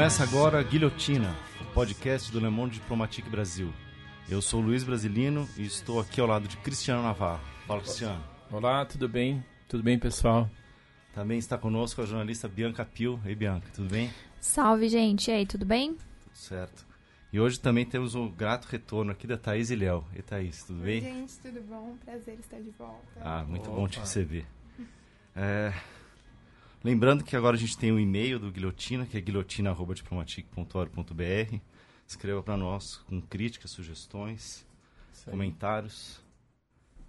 Começa agora Guilhotina, o podcast do Le Monde Diplomatique Brasil. Eu sou Luiz Brasilino e estou aqui ao lado de Cristiano Navarro. Fala, Cristiano. Olá, tudo bem? Tudo bem, pessoal? Também está conosco a jornalista Bianca Pio. Ei, Bianca, tudo bem? Salve, gente. E aí, tudo bem? Tudo certo. E hoje também temos o grato retorno aqui da Thaís e Léo. E Thaís, tudo bem? Oi, gente, tudo bom? Prazer estar de volta. Ah, muito Opa. bom te receber. É, lembrando que agora a gente tem o um e-mail do Guilhotina, que é guilhotina.diplomatic.org.br. Escreva para nós com críticas, sugestões, comentários.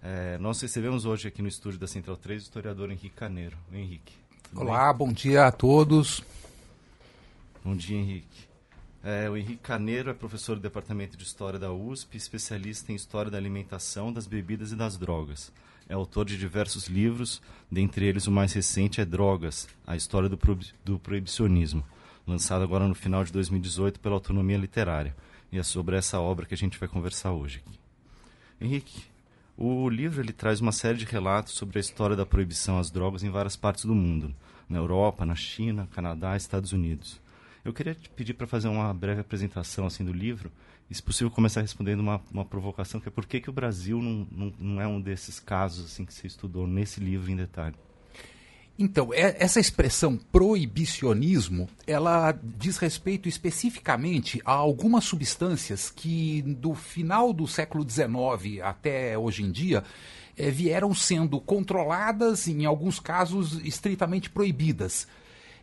É, nós recebemos hoje aqui no estúdio da Central 3 o historiador Henrique Caneiro. Henrique. Olá, bem? bom dia a todos. Bom dia, Henrique. É, o Henrique Caneiro é professor do Departamento de História da USP, especialista em História da Alimentação, das Bebidas e das Drogas. É autor de diversos livros, dentre eles o mais recente é Drogas, a História do, Pro do Proibicionismo, lançado agora no final de 2018 pela Autonomia Literária. E é sobre essa obra que a gente vai conversar hoje. Aqui. Henrique, o livro ele traz uma série de relatos sobre a história da proibição às drogas em várias partes do mundo, na Europa, na China, Canadá, Estados Unidos. Eu queria te pedir para fazer uma breve apresentação assim do livro se possível, começar respondendo uma, uma provocação, que é por que, que o Brasil não, não, não é um desses casos assim que você estudou nesse livro em detalhe? Então, é, essa expressão proibicionismo, ela diz respeito especificamente a algumas substâncias que, do final do século XIX até hoje em dia, é, vieram sendo controladas, em alguns casos estritamente proibidas.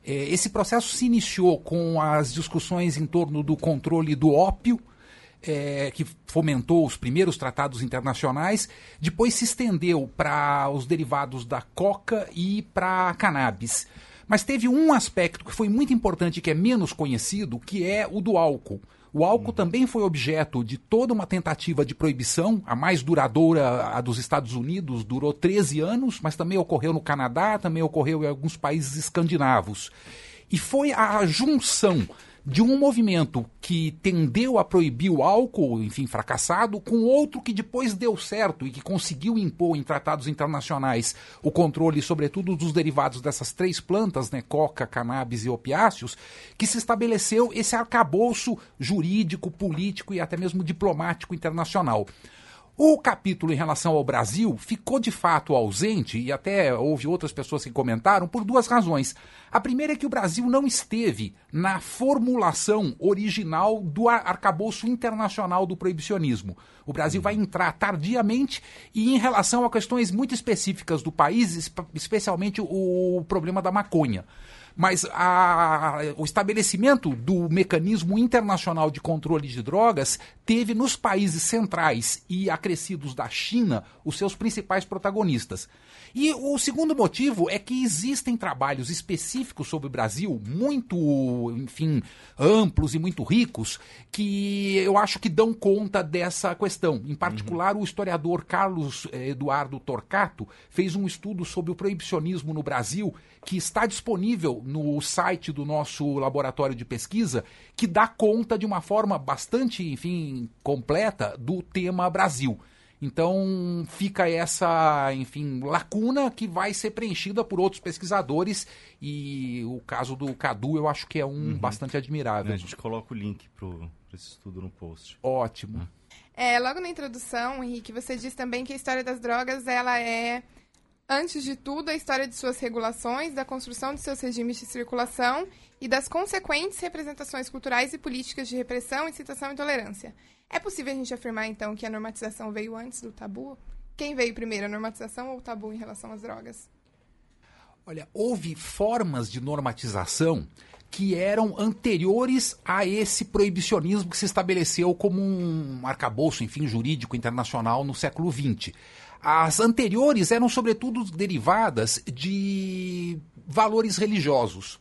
É, esse processo se iniciou com as discussões em torno do controle do ópio, é, que fomentou os primeiros tratados internacionais, depois se estendeu para os derivados da coca e para a cannabis. Mas teve um aspecto que foi muito importante, que é menos conhecido, que é o do álcool. O álcool também foi objeto de toda uma tentativa de proibição, a mais duradoura, a dos Estados Unidos, durou 13 anos, mas também ocorreu no Canadá, também ocorreu em alguns países escandinavos. E foi a junção de um movimento que tendeu a proibir o álcool, enfim, fracassado, com outro que depois deu certo e que conseguiu impor em tratados internacionais o controle, sobretudo, dos derivados dessas três plantas, né, coca, cannabis e opiáceos, que se estabeleceu esse arcabouço jurídico, político e até mesmo diplomático internacional. O capítulo em relação ao Brasil ficou de fato ausente, e até houve outras pessoas que comentaram, por duas razões. A primeira é que o Brasil não esteve na formulação original do arcabouço internacional do proibicionismo. O Brasil vai entrar tardiamente e em relação a questões muito específicas do país, especialmente o problema da maconha mas a, o estabelecimento do mecanismo internacional de controle de drogas teve nos países centrais e acrescidos da China os seus principais protagonistas. E o segundo motivo é que existem trabalhos específicos sobre o Brasil, muito, enfim, amplos e muito ricos, que eu acho que dão conta dessa questão. Em particular, uhum. o historiador Carlos eh, Eduardo Torcato fez um estudo sobre o proibicionismo no Brasil, que está disponível no site do nosso laboratório de pesquisa, que dá conta de uma forma bastante, enfim, completa do tema Brasil. Então fica essa, enfim, lacuna que vai ser preenchida por outros pesquisadores e o caso do Cadu eu acho que é um uhum. bastante admirável. É, a gente coloca o link para esse estudo no post. Ótimo. É, logo na introdução, Henrique, você diz também que a história das drogas ela é antes de tudo, a história de suas regulações, da construção de seus regimes de circulação e das consequentes representações culturais e políticas de repressão, incitação e intolerância. É possível a gente afirmar, então, que a normatização veio antes do tabu? Quem veio primeiro, a normatização ou o tabu em relação às drogas? Olha, houve formas de normatização que eram anteriores a esse proibicionismo que se estabeleceu como um arcabouço, enfim, jurídico internacional no século XX. As anteriores eram, sobretudo, derivadas de valores religiosos.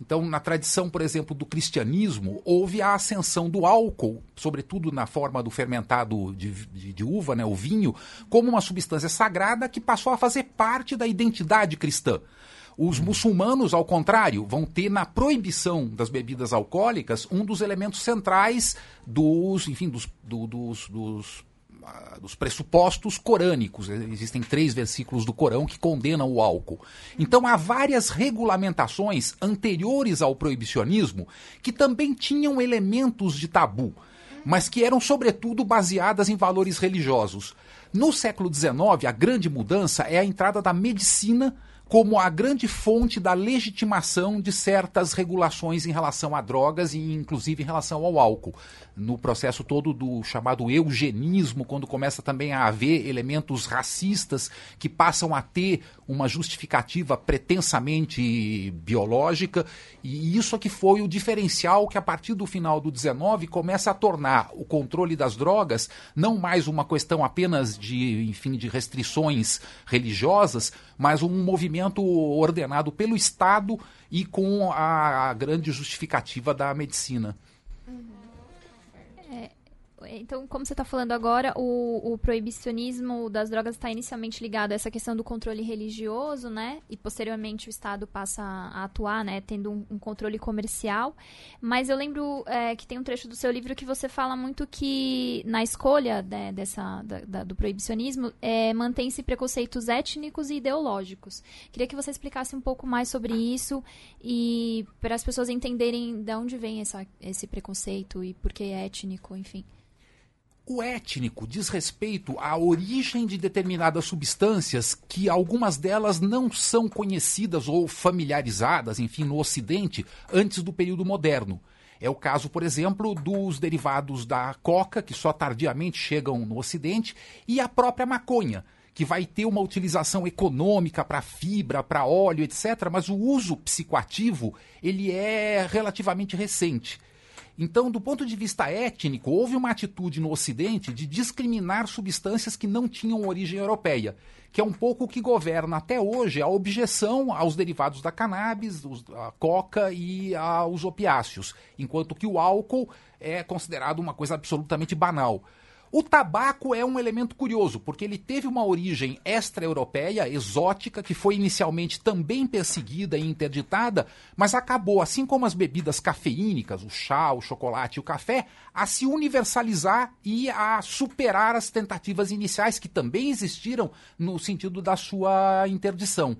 Então, na tradição, por exemplo, do cristianismo, houve a ascensão do álcool, sobretudo na forma do fermentado de, de, de, uva, né, o vinho, como uma substância sagrada que passou a fazer parte da identidade cristã. Os muçulmanos, ao contrário, vão ter na proibição das bebidas alcoólicas um dos elementos centrais dos, enfim, dos, do, dos, dos dos pressupostos corânicos. Existem três versículos do Corão que condenam o álcool. Então há várias regulamentações anteriores ao proibicionismo que também tinham elementos de tabu, mas que eram sobretudo baseadas em valores religiosos. No século XIX, a grande mudança é a entrada da medicina como a grande fonte da legitimação de certas regulações em relação a drogas e inclusive em relação ao álcool. No processo todo do chamado eugenismo, quando começa também a haver elementos racistas que passam a ter uma justificativa pretensamente biológica, e isso é que foi o diferencial que a partir do final do 19 começa a tornar o controle das drogas não mais uma questão apenas de, enfim, de restrições religiosas, mas um movimento ordenado pelo Estado e com a, a grande justificativa da medicina. Então, como você está falando agora, o, o, proibicionismo das drogas está inicialmente ligado a essa questão do controle religioso, né? E posteriormente o Estado passa a atuar, né? Tendo um, um controle comercial. Mas eu lembro é, que tem um trecho do seu livro que você fala muito que na escolha né, dessa, da, da, do proibicionismo é, mantém-se preconceitos étnicos e ideológicos. Queria que você explicasse um pouco mais sobre isso e para as pessoas entenderem de onde vem essa, esse preconceito e por que é étnico, enfim. O étnico diz respeito à origem de determinadas substâncias que algumas delas não são conhecidas ou familiarizadas, enfim, no Ocidente antes do período moderno. É o caso, por exemplo, dos derivados da coca, que só tardiamente chegam no Ocidente, e a própria maconha, que vai ter uma utilização econômica para fibra, para óleo, etc., mas o uso psicoativo ele é relativamente recente. Então, do ponto de vista étnico, houve uma atitude no Ocidente de discriminar substâncias que não tinham origem europeia, que é um pouco o que governa até hoje a objeção aos derivados da cannabis, a coca e aos opiáceos, enquanto que o álcool é considerado uma coisa absolutamente banal. O tabaco é um elemento curioso, porque ele teve uma origem extra-europeia, exótica, que foi inicialmente também perseguida e interditada, mas acabou, assim como as bebidas cafeínicas, o chá, o chocolate e o café, a se universalizar e a superar as tentativas iniciais que também existiram no sentido da sua interdição.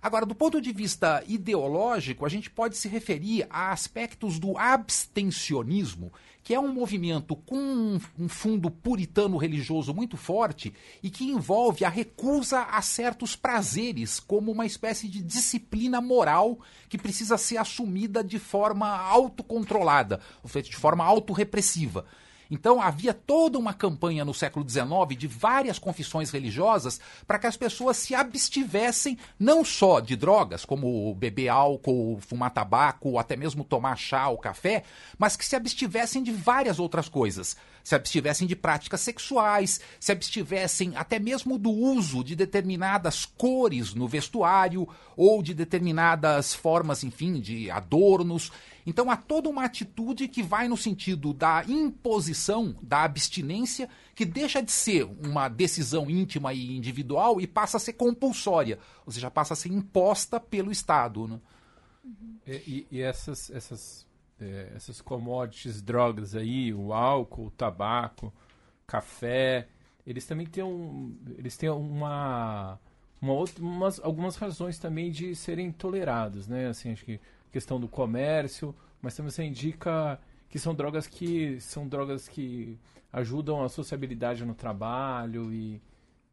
Agora, do ponto de vista ideológico, a gente pode se referir a aspectos do abstencionismo, que é um movimento com um fundo puritano religioso muito forte e que envolve a recusa a certos prazeres, como uma espécie de disciplina moral que precisa ser assumida de forma autocontrolada, ou seja, de forma autorrepressiva. Então havia toda uma campanha no século XIX de várias confissões religiosas para que as pessoas se abstivessem não só de drogas, como beber álcool, fumar tabaco, ou até mesmo tomar chá ou café, mas que se abstivessem de várias outras coisas. Se abstivessem de práticas sexuais, se abstivessem até mesmo do uso de determinadas cores no vestuário ou de determinadas formas, enfim, de adornos. Então há toda uma atitude que vai no sentido da imposição, da abstinência, que deixa de ser uma decisão íntima e individual e passa a ser compulsória, ou seja, passa a ser imposta pelo Estado. Né? E, e, essas, essas, é, essas commodities, drogas aí, o álcool, o tabaco, café, eles também têm, um, eles têm uma, uma outra, umas, algumas razões também de serem tolerados, né? Assim, acho que questão do comércio, mas também você indica que são drogas que são drogas que ajudam a sociabilidade no trabalho e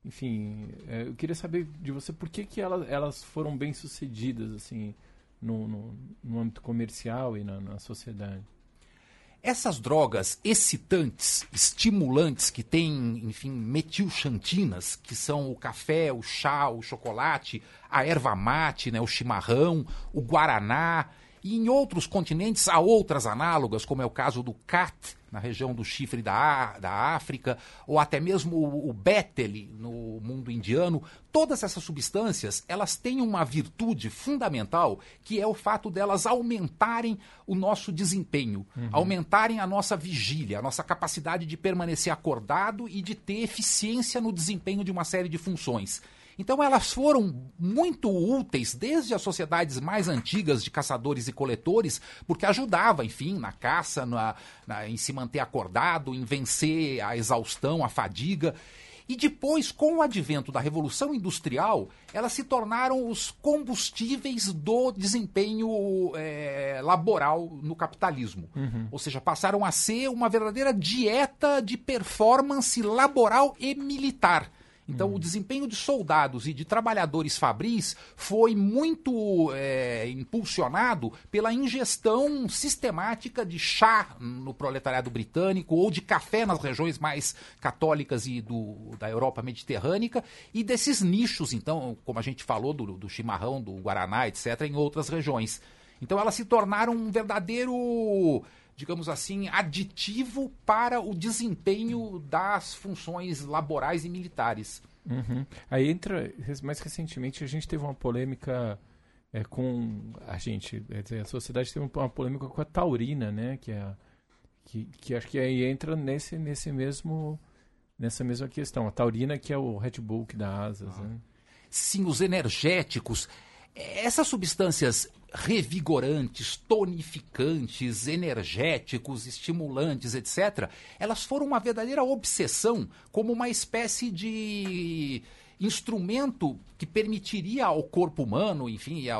enfim é, eu queria saber de você por que, que elas, elas foram bem sucedidas assim no, no, no âmbito comercial e na, na sociedade essas drogas excitantes, estimulantes, que têm, enfim, metilxantinas, que são o café, o chá, o chocolate, a erva mate, né, o chimarrão, o guaraná, e em outros continentes há outras análogas, como é o caso do cat, na região do chifre da, da África, ou até mesmo o, o no mundo indiano. Todas essas substâncias, elas têm uma virtude fundamental, que é o fato delas aumentarem o nosso desempenho, uhum. aumentarem a nossa vigília, a nossa capacidade de permanecer acordado e de ter eficiência no desempenho de uma série de funções. Então elas foram muito úteis desde as sociedades mais antigas de caçadores e coletores, porque ajudava, enfim, na caça, na, na, em se manter acordado, em vencer a exaustão, a fadiga. E depois, com o advento da Revolução Industrial, elas se tornaram os combustíveis do desempenho é, laboral no capitalismo. Uhum. Ou seja, passaram a ser uma verdadeira dieta de performance laboral e militar. Então, hum. o desempenho de soldados e de trabalhadores fabris foi muito é, impulsionado pela ingestão sistemática de chá no proletariado britânico ou de café nas regiões mais católicas e do, da Europa mediterrânea e desses nichos, então, como a gente falou, do, do chimarrão, do guaraná, etc., em outras regiões. Então, elas se tornaram um verdadeiro digamos assim, aditivo para o desempenho das funções laborais e militares. Uhum. Aí entra, mais recentemente, a gente teve uma polêmica é, com. A gente, dizer, a sociedade teve uma polêmica com a taurina, né? Que, é, que, que acho que aí entra nesse, nesse mesmo, nessa mesma questão. A taurina, que é o Red Bull que dá asas. Ah. Né? Sim, os energéticos. Essas substâncias revigorantes, tonificantes, energéticos, estimulantes, etc., elas foram uma verdadeira obsessão, como uma espécie de instrumento que permitiria ao corpo humano, enfim, à,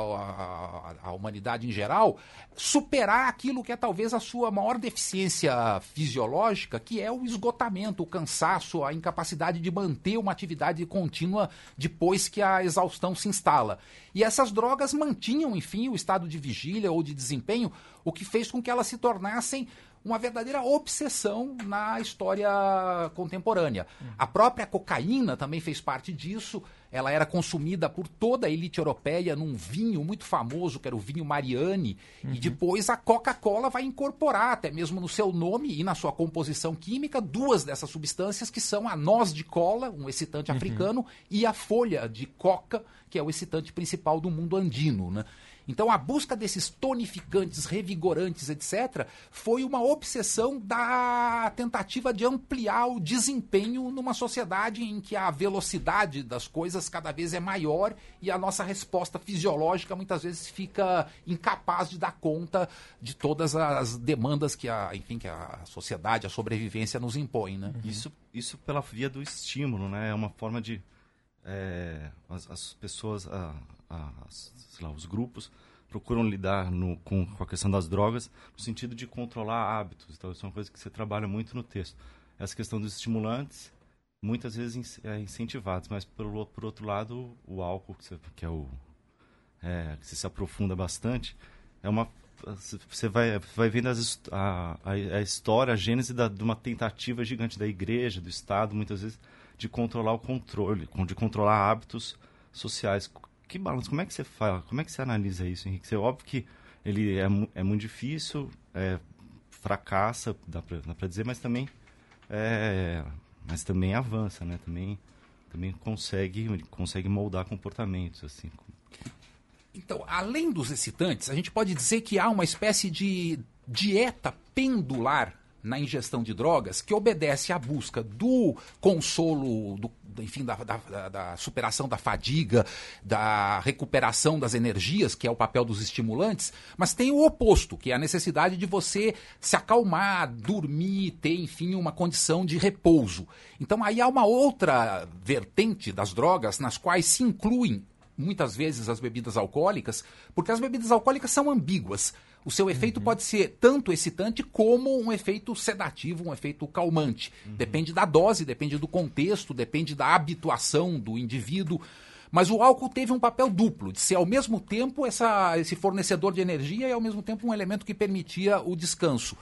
à, humanidade em geral, superar aquilo que é talvez a sua maior deficiência fisiológica, que é o esgotamento, o cansaço, a incapacidade de manter uma atividade contínua depois que a exaustão se instala. E essas drogas mantinham, enfim, o estado de vigília ou de desempenho, o que fez com que elas se tornassem uma verdadeira obsessão na história contemporânea. A própria cocaína também fez parte disso. Ela era consumida por toda a elite europeia num vinho muito famoso, que era o vinho Mariani. Uhum. E depois a Coca-Cola vai incorporar, até mesmo no seu nome e na sua composição química, duas dessas substâncias que são a noz de cola, um excitante uhum. africano, e a folha de coca, que é o excitante principal do mundo andino. Né? Então a busca desses tonificantes, revigorantes, etc., foi uma obsessão da tentativa de ampliar o desempenho numa sociedade em que a velocidade das coisas cada vez é maior e a nossa resposta fisiológica muitas vezes fica incapaz de dar conta de todas as demandas que a, enfim, que a sociedade, a sobrevivência nos impõe. Né? Isso, isso pela via do estímulo, né? É uma forma de é, as, as, pessoas, a, a, lá, os grupos procuram lidar no, com, com, a questão das drogas no sentido de controlar hábitos. Então, isso é uma coisa que você trabalha muito no texto. Essa questão dos estimulantes, muitas vezes é incentivados, mas por, por outro lado, o álcool, que, você, que é o é, que se aprofunda bastante, é uma você vai, vai vendo as, a, a, a, história, a gênese da, de uma tentativa gigante da igreja, do Estado, muitas vezes, de controlar o controle, de controlar hábitos sociais. Que balanço, como é que você fala, como é que você analisa isso, Henrique? É óbvio que ele é, é muito difícil, é, fracassa, dá para dizer, mas também, é, mas também avança, né? Também, também consegue, consegue moldar comportamentos, assim. Então, além dos excitantes, a gente pode dizer que há uma espécie de dieta pendular na ingestão de drogas que obedece à busca do consolo, do, enfim, da, da, da, superação da fadiga, da recuperação das energias, que é o papel dos estimulantes, mas tem o oposto, que é a necessidade de você se acalmar, dormir, ter, enfim, uma condição de repouso. Então aí há uma outra vertente das drogas nas quais se incluem muitas vezes as bebidas alcoólicas, porque as bebidas alcoólicas são ambíguas. O seu efeito uhum. pode ser tanto excitante como um efeito sedativo, um efeito calmante. Uhum. Depende da dose, depende do contexto, depende da habituação do indivíduo. Mas o álcool teve um papel duplo, de ser ao mesmo tempo essa, esse fornecedor de energia e ao mesmo tempo um elemento que permitia o descanso.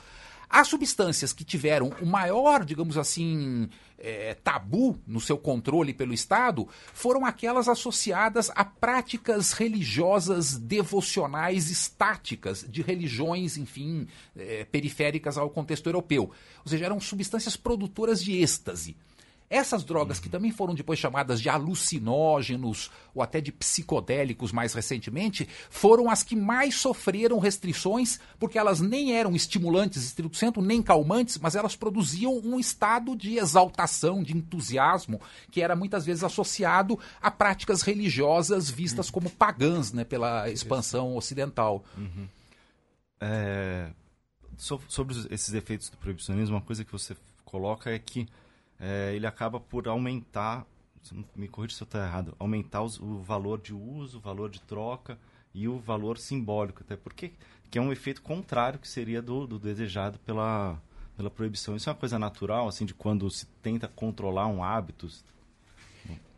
As substâncias que tiveram o maior, digamos assim, é, tabu no seu controle pelo Estado foram aquelas associadas a práticas religiosas devocionais estáticas de religiões, enfim, é, periféricas ao contexto europeu. Ou seja, eram substâncias produtoras de êxtase. Essas drogas, que também foram depois chamadas de alucinógenos ou até de psicodélicos mais recentemente, foram as que mais sofreram restrições, porque elas nem eram estimulantes estrito centro, nem calmantes, mas elas produziam um estado de exaltação, de entusiasmo, que era muitas vezes associado a práticas religiosas vistas como pagãs né, pela expansão ocidental. Uhum. É, sobre esses efeitos do proibicionismo, uma coisa que você coloca é que é, ele acaba por aumentar, me corrija se eu estou errado, aumentar os, o valor de uso, o valor de troca e o valor simbólico, até porque que é um efeito contrário que seria do, do desejado pela, pela proibição. Isso é uma coisa natural, assim, de quando se tenta controlar um hábito,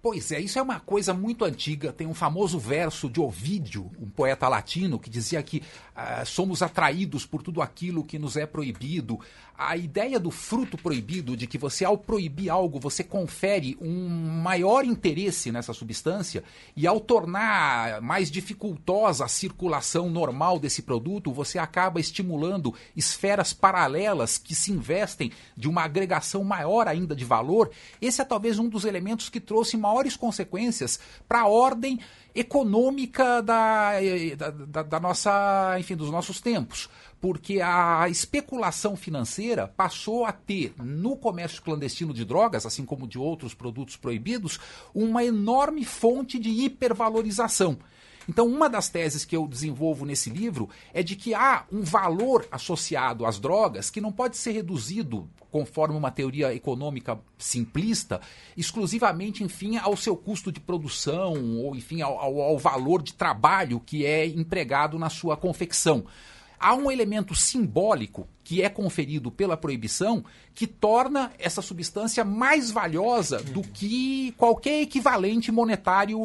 Pois é, isso é uma coisa muito antiga. Tem um famoso verso de Ovídio, um poeta latino, que dizia que uh, somos atraídos por tudo aquilo que nos é proibido. A ideia do fruto proibido, de que você, ao proibir algo, você confere um maior interesse nessa substância, e ao tornar mais dificultosa a circulação normal desse produto, você acaba estimulando esferas paralelas que se investem de uma agregação maior ainda de valor. Esse é talvez um dos elementos que trouxe maior maiores consequências para a ordem econômica da, da, da, nossa, enfim, dos nossos tempos. Porque a especulação financeira passou a ter, no comércio clandestino de drogas, assim como de outros produtos proibidos, uma enorme fonte de hipervalorização. Então, uma das teses que eu desenvolvo nesse livro é de que há um valor associado às drogas que não pode ser reduzido, conforme uma teoria econômica simplista, exclusivamente, enfim, ao seu custo de produção ou, enfim, ao, ao, ao valor de trabalho que é empregado na sua confecção há um elemento simbólico que é conferido pela proibição que torna essa substância mais valiosa do que qualquer equivalente monetário,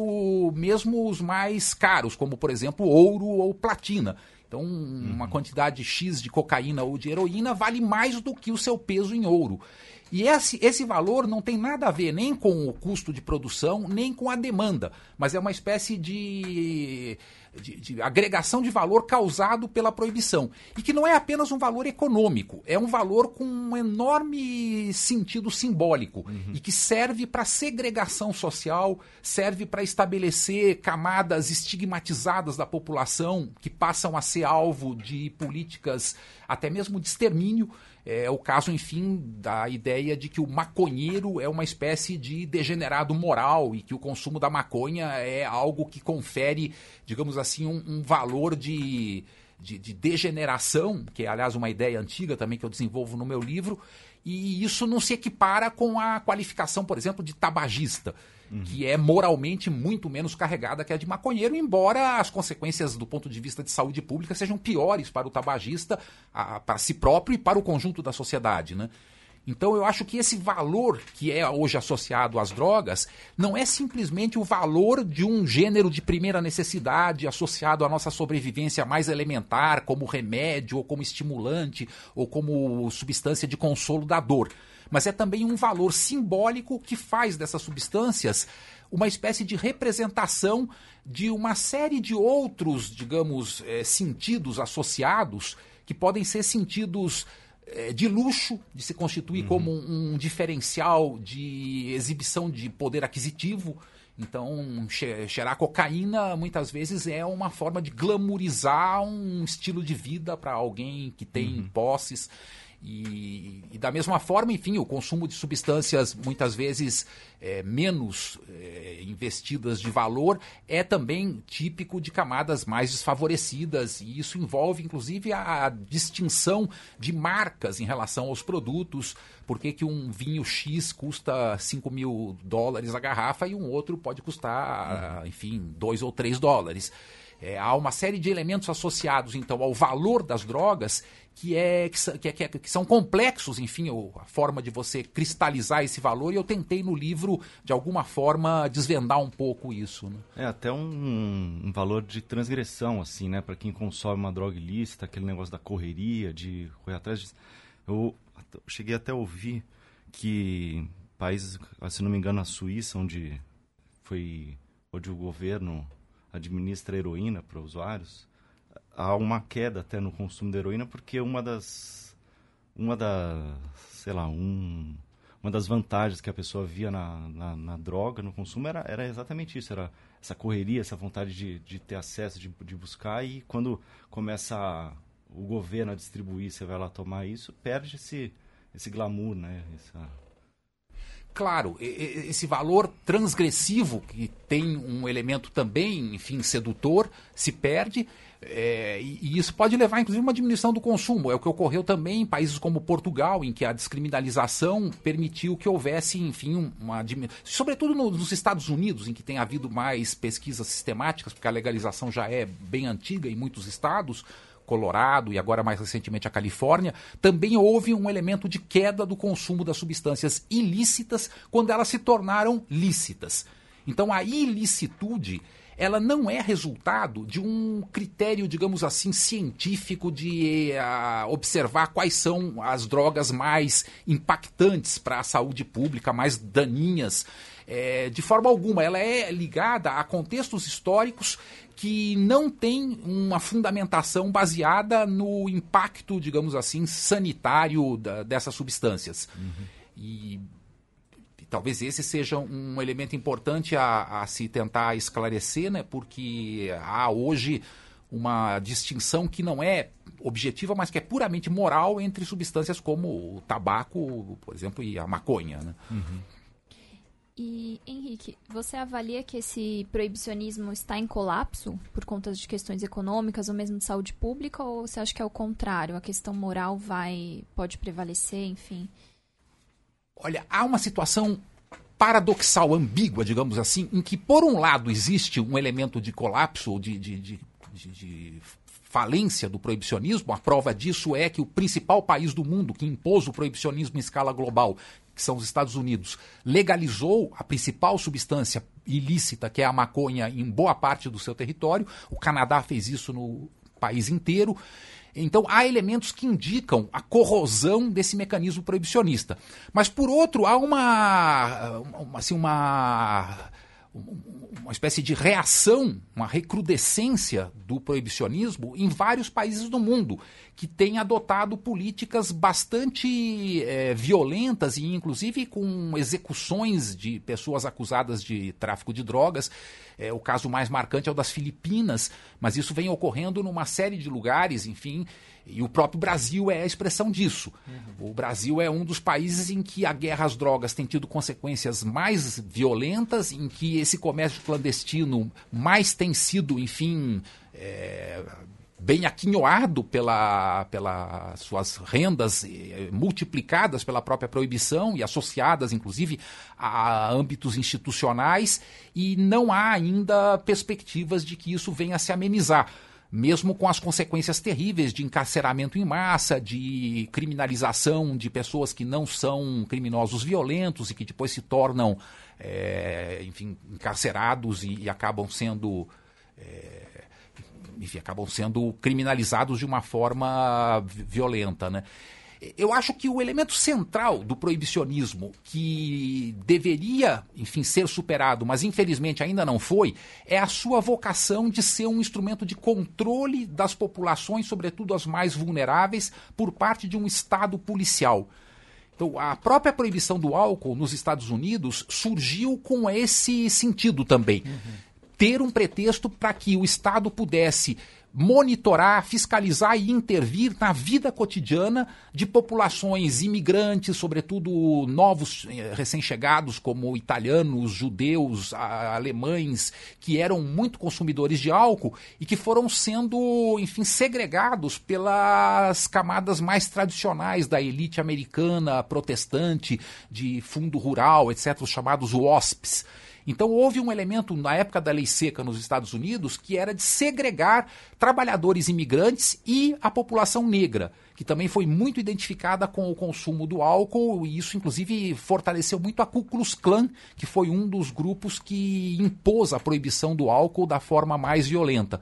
mesmo os mais caros, como por exemplo ouro ou platina. Então, uma uhum. quantidade X de cocaína ou de heroína vale mais do que o seu peso em ouro. E esse, esse valor não tem nada a ver nem com o custo de produção, nem com a demanda, mas é uma espécie de, de, de, agregação de valor causado pela proibição. E que não é apenas um valor econômico, é um valor com um enorme sentido simbólico uhum. e que serve para segregação social, serve para estabelecer camadas estigmatizadas da população que passam a ser alvo de políticas até mesmo de extermínio. É o caso, enfim, da ideia de que o maconheiro é uma espécie de degenerado moral e que o consumo da maconha é algo que confere, digamos assim, um, um valor de, de, de degeneração, que é, aliás, uma ideia antiga também que eu desenvolvo no meu livro, e isso não se equipara com a qualificação, por exemplo, de tabagista uhum. que é moralmente muito menos carregada que a de maconheiro, embora as consequências do ponto de vista de saúde pública sejam piores para o tabagista, a, para si próprio e para o conjunto da sociedade, né? Então eu acho que esse valor que é hoje associado às drogas não é simplesmente o valor de um gênero de primeira necessidade associado à nossa sobrevivência mais elementar, como remédio, ou como estimulante, ou como substância de consolo da dor mas é também um valor simbólico que faz dessas substâncias uma espécie de representação de uma série de outros, digamos, é, sentidos associados que podem ser sentidos é, de luxo, de se constituir uhum. como um, um diferencial de exibição de poder aquisitivo. Então, cheirar cocaína muitas vezes é uma forma de glamorizar um estilo de vida para alguém que tem uhum. posses. E, e, da mesma forma, enfim, o consumo de substâncias muitas vezes é, menos é, investidas de valor é também típico de camadas mais desfavorecidas, e isso envolve inclusive a, a distinção de marcas em relação aos produtos. Por que, que um vinho X custa 5 mil dólares a garrafa e um outro pode custar, enfim, 2 ou 3 dólares? É, há uma série de elementos associados, então, ao valor das drogas que, é, que, é, que, é, que são complexos, enfim, a forma de você cristalizar esse valor, e eu tentei no livro, de alguma forma, desvendar um pouco isso. Né? É até um, um, valor de transgressão, assim, né, para quem consome uma droga ilícita, aquele negócio da correria, de correr atrás. De... Eu cheguei até a ouvir que países, se não me engano, a Suíça, onde foi onde o governo administra heroína para usuários, há uma queda até no consumo de heroína porque uma das uma da sei lá um uma das vantagens que a pessoa via na, na, na, droga, no consumo, era, era exatamente isso, era essa correria, essa vontade de, de ter acesso, de, de buscar, e quando começa a, o governo a distribuir, você vai lá tomar isso, perde esse, esse glamour, né? Essa... Claro, esse valor transgressivo, que tem um elemento também, enfim, sedutor, se perde, é, e isso pode levar, inclusive, a uma diminuição do consumo. É o que ocorreu também em países como Portugal, em que a descriminalização permitiu que houvesse, enfim, uma diminuição. Sobretudo nos Estados Unidos, em que tem havido mais pesquisas sistemáticas, porque a legalização já é bem antiga em muitos estados. Colorado e agora mais recentemente a Califórnia, também houve um elemento de queda do consumo das substâncias ilícitas quando elas se tornaram lícitas. Então a ilicitude ela não é resultado de um critério, digamos assim, científico de uh, observar quais são as drogas mais impactantes para a saúde pública, mais daninhas. É, de forma alguma, ela é ligada a contextos históricos que não têm uma fundamentação baseada no impacto, digamos assim, sanitário da, dessas substâncias. Uhum. E talvez esse seja um elemento importante a, a, se tentar esclarecer, né? porque há hoje uma distinção que não é objetiva, mas que é puramente moral entre substâncias como o tabaco, por exemplo, e a maconha. Né? Uhum. E, Henrique, você avalia que esse proibicionismo está em colapso por conta de questões econômicas ou mesmo de saúde pública, ou você acha que é o contrário, a questão moral vai pode prevalecer, enfim? Olha, há uma situação paradoxal, ambígua, digamos assim, em que, por um lado, existe um elemento de colapso, de, de, de, de falência do proibicionismo. A prova disso é que o principal país do mundo que impôs o proibicionismo em escala global, que são os Estados Unidos, legalizou a principal substância ilícita, que é a maconha, em boa parte do seu território. O Canadá fez isso no país inteiro. Então, há elementos que indicam a corrosão desse mecanismo proibicionista. Mas, por outro, há uma, uma, assim, uma uma espécie de reação, uma recrudescência do proibicionismo em vários países do mundo, que têm adotado políticas bastante é, violentas e, inclusive, com execuções de pessoas acusadas de tráfico de drogas. É, o caso mais marcante é o das Filipinas, mas isso vem ocorrendo numa série de lugares, enfim. E o próprio Brasil é a expressão disso. Uhum. O Brasil é um dos países em que a guerra às drogas tem tido consequências mais violentas, em que esse comércio clandestino mais tem sido, enfim, é, bem aquinhoado pela, pelas suas rendas eh, multiplicadas pela própria proibição e associadas, inclusive, a âmbitos institucionais, e não há ainda perspectivas de que isso venha a se amenizar mesmo com as consequências terríveis de encarceramento em massa, de criminalização de pessoas que não são criminosos violentos e que depois se tornam, é, enfim, encarcerados e, e acabam sendo. É, enfim, acabam sendo criminalizados de uma forma violenta, né? Eu acho que o elemento central do proibicionismo, que deveria, enfim, ser superado, mas infelizmente ainda não foi, é a sua vocação de ser um instrumento de controle das populações, sobretudo as mais vulneráveis, por parte de um Estado policial. Então, a própria proibição do álcool nos Estados Unidos surgiu com esse sentido também. Uhum. Ter um pretexto para que o Estado pudesse monitorar, fiscalizar e intervir na vida cotidiana de populações imigrantes, sobretudo novos eh, recém-chegados, como italianos, judeus, alemães, que eram muito consumidores de álcool e que foram sendo, enfim, segregados pelas camadas mais tradicionais da elite americana, protestante, de fundo rural, etc., os chamados WASPs. Então houve um elemento na época da lei seca nos Estados Unidos que era de segregar trabalhadores imigrantes e a população negra, que também foi muito identificada com o consumo do álcool e isso inclusive fortaleceu muito a Ku Klux Klan, que foi um dos grupos que impôs a proibição do álcool da forma mais violenta.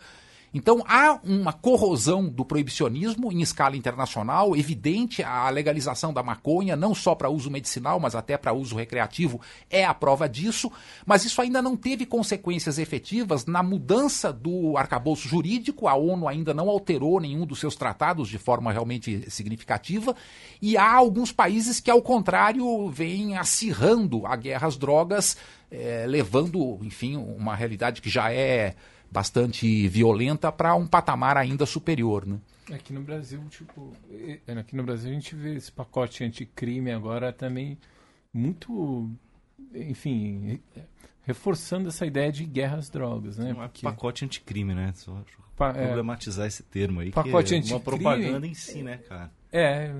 Então há uma corrosão do proibicionismo em escala internacional, evidente a legalização da maconha, não só para uso medicinal, mas até para uso recreativo, é a prova disso, mas isso ainda não teve consequências efetivas na mudança do arcabouço jurídico, a ONU ainda não alterou nenhum dos seus tratados de forma realmente significativa, e há alguns países que, ao contrário, vêm acirrando a guerra às drogas, eh, levando, enfim, uma realidade que já é bastante violenta para um patamar ainda superior, né? Aqui no Brasil, tipo, aqui no Brasil a gente vê esse pacote anticrime agora também muito, enfim, reforçando essa ideia de guerra às drogas, né? Não é pacote anticrime, né? Só pa é. problematizar é, esse termo aí, pacote que é uma propaganda em si, né, cara? É,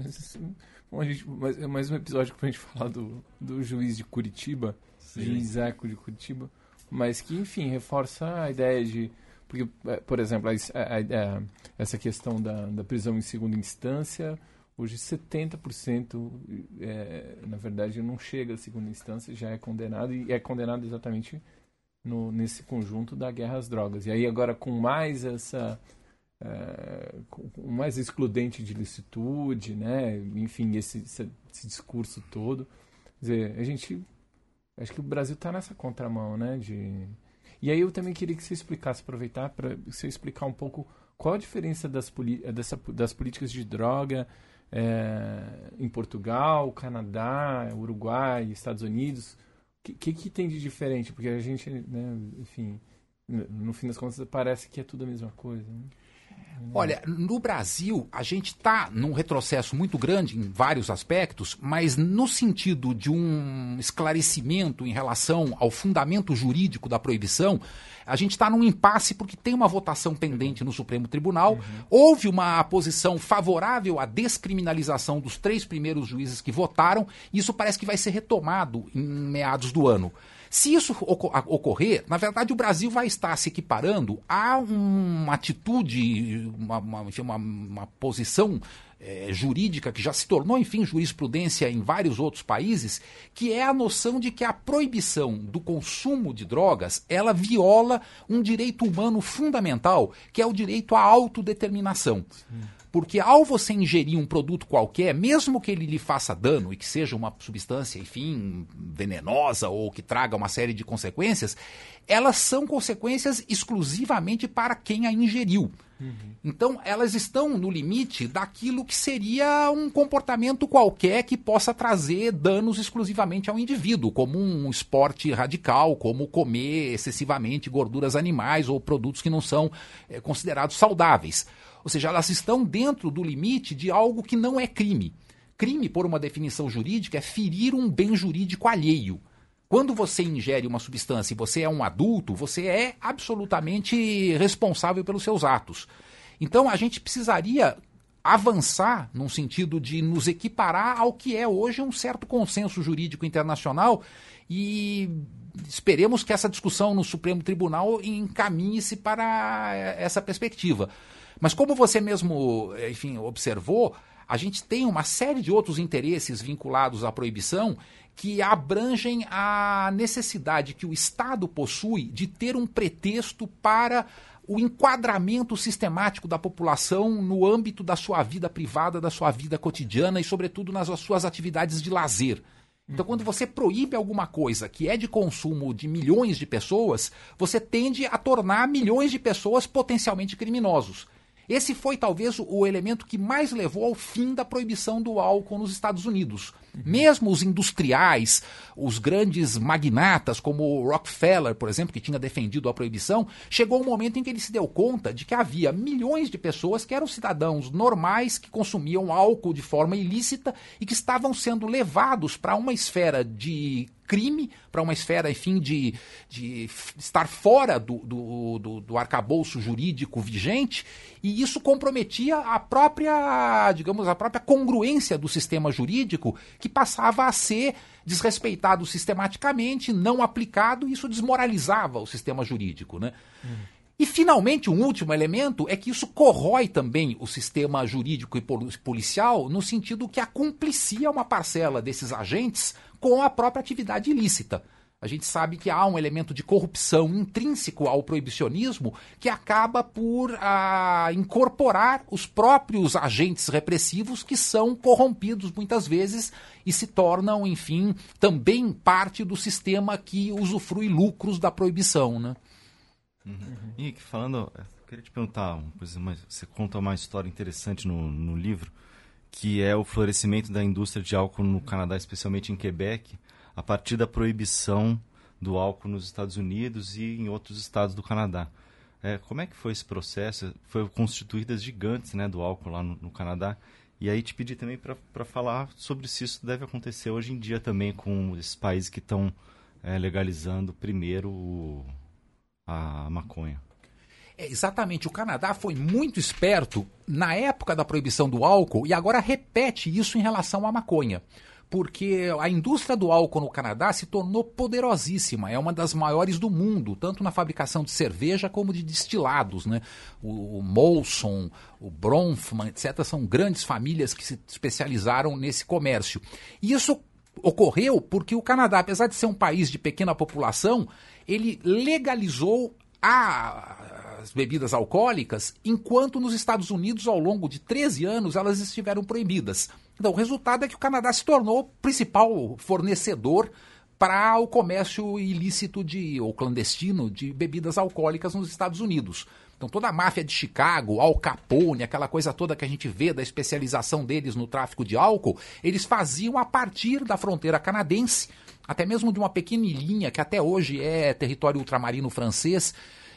bom, gente, mais, mais um episódio para a gente falar do, do juiz de Curitiba, Sim. juiz Eco de Curitiba, mas que, enfim, reforça a ideia de. Porque, é, por exemplo, a, a, a, essa questão da, da prisão em segunda instância, hoje 70%, é, na verdade, não chega à segunda instância, já é condenado, e é condenado exatamente no, nesse conjunto da guerra às drogas. E aí, agora, com mais essa. É, com mais excludente de licitude, né? enfim, esse, esse, esse discurso todo. Quer dizer, a gente Acho que o Brasil está nessa contramão, né? De... E aí eu também queria que você explicasse, aproveitar para você explicar um pouco qual a diferença das, dessa, das políticas de droga é, em Portugal, Canadá, Uruguai, Estados Unidos. O que, que, que, tem de diferente? Porque a gente, né, enfim, no fim das contas parece que é tudo a mesma coisa. Né? Olha, no Brasil, a gente está num retrocesso muito grande em vários aspectos, mas no sentido de um esclarecimento em relação ao fundamento jurídico da proibição, a gente está num impasse porque tem uma votação pendente no Supremo Tribunal. Uhum. Houve uma posição favorável à descriminalização dos três primeiros juízes que votaram, e isso parece que vai ser retomado em meados do ano. Se isso ocorrer, na verdade o Brasil vai estar se equiparando a uma atitude, uma, uma, uma, uma posição é, jurídica que já se tornou, enfim, jurisprudência em vários outros países, que é a noção de que a proibição do consumo de drogas ela viola um direito humano fundamental, que é o direito à autodeterminação. Sim. Porque ao você ingerir um produto qualquer, mesmo que ele lhe faça dano e que seja uma substância, enfim, venenosa ou que traga uma série de consequências, elas são consequências exclusivamente para quem a ingeriu. Uhum. Então, elas estão no limite daquilo que seria um comportamento qualquer que possa trazer danos exclusivamente ao indivíduo, como um esporte radical, como comer excessivamente gorduras animais ou produtos que não são é, considerados saudáveis. Ou seja, elas estão dentro do limite de algo que não é crime. Crime, por uma definição jurídica, é ferir um bem jurídico alheio. Quando você ingere uma substância e você é um adulto, você é absolutamente responsável pelos seus atos. Então a gente precisaria avançar num sentido de nos equiparar ao que é hoje um certo consenso jurídico internacional e esperemos que essa discussão no Supremo Tribunal encaminhe-se para essa perspectiva. Mas como você mesmo, enfim, observou, a gente tem uma série de outros interesses vinculados à proibição que abrangem a necessidade que o Estado possui de ter um pretexto para o enquadramento sistemático da população no âmbito da sua vida privada, da sua vida cotidiana e, sobretudo, nas suas atividades de lazer. Então, quando você proíbe alguma coisa que é de consumo de milhões de pessoas, você tende a tornar milhões de pessoas potencialmente criminosos. Esse foi talvez o elemento que mais levou ao fim da proibição do álcool nos Estados Unidos. Mesmo os industriais, os grandes magnatas, como Rockefeller, por exemplo, que tinha defendido a proibição, chegou um momento em que ele se deu conta de que havia milhões de pessoas que eram cidadãos normais, que consumiam álcool de forma ilícita e que estavam sendo levados para uma esfera de crime, para uma esfera, enfim, de, de estar fora do, do, do, do arcabouço jurídico vigente, e isso comprometia a própria, digamos, a própria congruência do sistema jurídico, que passava a ser desrespeitado sistematicamente, não aplicado, e isso desmoralizava o sistema jurídico, né? Uhum. E, finalmente, um último elemento é que isso corrói também o sistema jurídico e policial, no sentido que acumplicia uma parcela desses agentes com a própria atividade ilícita. A gente sabe que há um elemento de corrupção intrínseco ao proibicionismo que acaba por ah, incorporar os próprios agentes repressivos que são corrompidos muitas vezes e se tornam, enfim, também parte do sistema que usufrui lucros da proibição. Né? Uhum. Henrique, falando, eu queria te perguntar uma coisa, mas você conta uma história interessante no, no livro, que é o florescimento da indústria de álcool no Canadá, especialmente em Quebec a partir da proibição do álcool nos Estados Unidos e em outros estados do Canadá. É, como é que foi esse processo? Foi constituídas gigantes né, do álcool lá no, no Canadá. E aí te pedi também para falar sobre se isso deve acontecer hoje em dia também com esses países que estão é, legalizando primeiro o, a maconha. É, exatamente, o Canadá foi muito esperto na época da proibição do álcool e agora repete isso em relação à maconha porque a indústria do álcool no Canadá se tornou poderosíssima, é uma das maiores do mundo, tanto na fabricação de cerveja como de destilados. Né? O, o Molson, o Bronfman, etc., são grandes famílias que se especializaram nesse comércio. E isso ocorreu porque o Canadá, apesar de ser um país de pequena população, ele legalizou a, as bebidas alcoólicas, enquanto nos Estados Unidos, ao longo de 13 anos, elas estiveram proibidas. Então, o resultado é que o Canadá se tornou o principal fornecedor para o comércio ilícito de, ou clandestino de bebidas alcoólicas nos Estados Unidos. Então toda a máfia de Chicago, Al Capone, aquela coisa toda que a gente vê da especialização deles no tráfico de álcool, eles faziam a partir da fronteira canadense, até mesmo de uma pequena que até hoje é território ultramarino francês,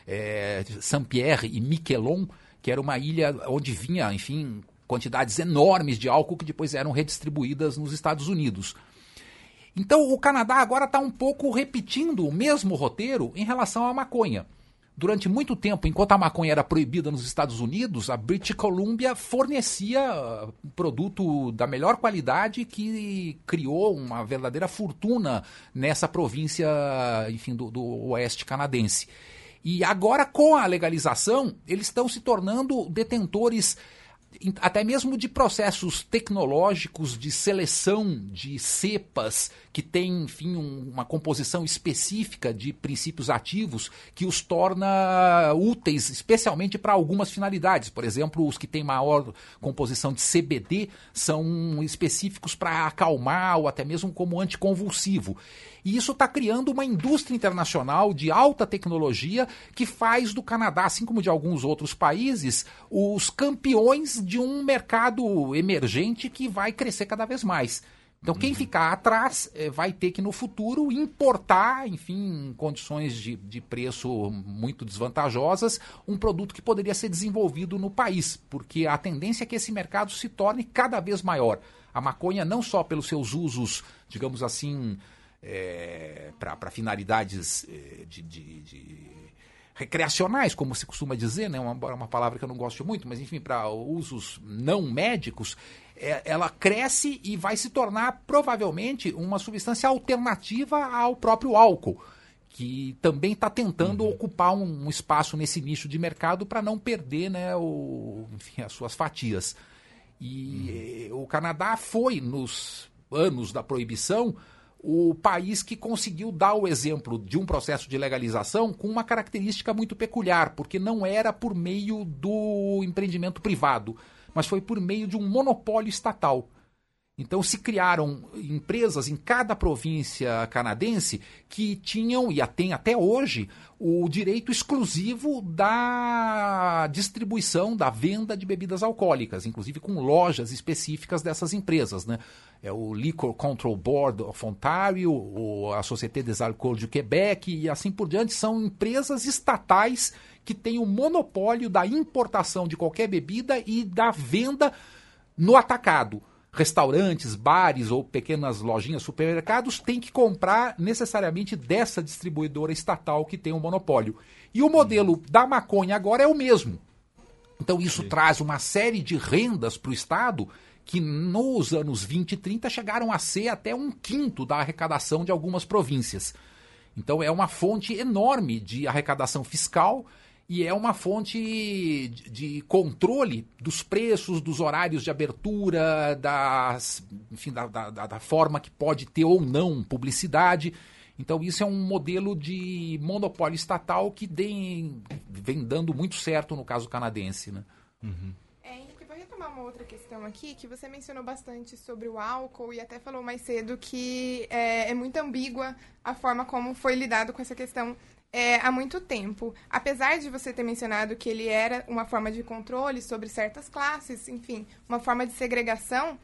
é, Saint-Pierre e Miquelon, que era uma ilha onde vinha, enfim, quantidades enormes de álcool que depois eram redistribuídas nos Estados Unidos. Então o Canadá agora está um pouco repetindo o mesmo roteiro em relação à maconha. Durante muito tempo, enquanto a maconha era proibida nos Estados Unidos, a British Columbia fornecia um produto da melhor qualidade que criou uma verdadeira fortuna nessa província, enfim, do, do oeste canadense. E agora, com a legalização, eles estão se tornando detentores até mesmo de processos tecnológicos de seleção de cepas que têm, enfim, um, uma composição específica de princípios ativos que os torna úteis, especialmente para algumas finalidades. Por exemplo, os que têm maior composição de CBD são específicos para acalmar ou até mesmo como anticonvulsivo. E isso está criando uma indústria internacional de alta tecnologia que faz do Canadá, assim como de alguns outros países, os campeões de um mercado emergente que vai crescer cada vez mais. Então, quem uhum. ficar atrás eh, vai ter que, no futuro, importar, enfim, em condições de, de preço muito desvantajosas, um produto que poderia ser desenvolvido no país, porque a tendência é que esse mercado se torne cada vez maior. A maconha, não só pelos seus usos, digamos assim, é, para finalidades é, de, de, de, recreacionais, como se costuma dizer, né? uma, uma palavra que eu não gosto muito, mas enfim, para usos não médicos, é, ela cresce e vai se tornar provavelmente uma substância alternativa ao próprio álcool que também está tentando uhum. ocupar um, um, espaço nesse nicho de mercado para não perder né, o, enfim, as suas fatias. E uhum. o Canadá foi, nos anos da proibição, o país que conseguiu dar o exemplo de um processo de legalização com uma característica muito peculiar, porque não era por meio do empreendimento privado, mas foi por meio de um monopólio estatal. Então se criaram empresas em cada província canadense que tinham, e tem até hoje, o direito exclusivo da distribuição, da venda de bebidas alcoólicas, inclusive com lojas específicas dessas empresas. Né? É o Liquor Control Board of Ontario, a Société des Alcools du Québec e assim por diante, são empresas estatais que têm o monopólio da importação de qualquer bebida e da venda no atacado restaurantes, bares ou pequenas lojinhas, supermercados têm que comprar necessariamente dessa distribuidora estatal que tem o um monopólio. E o modelo da maconha agora é o mesmo. Então isso Sim. traz uma série de rendas para o Estado que nos anos 20 e 30 chegaram a ser até um quinto da arrecadação de algumas províncias. Então é uma fonte enorme de arrecadação fiscal e é uma fonte de, controle dos preços, dos horários de abertura, das, enfim, da, da, da, forma que pode ter ou não publicidade. Então isso é um modelo de monopólio estatal que vem, vem dando muito certo no caso canadense. Né? Uhum. É, Henrique, vou retomar uma outra questão aqui, que você mencionou bastante sobre o álcool e até falou mais cedo que é, é muito ambígua a forma como foi lidado com essa questão é, há muito tempo. Apesar de você ter mencionado que ele era uma forma de controle sobre certas classes, enfim, uma forma de segregação,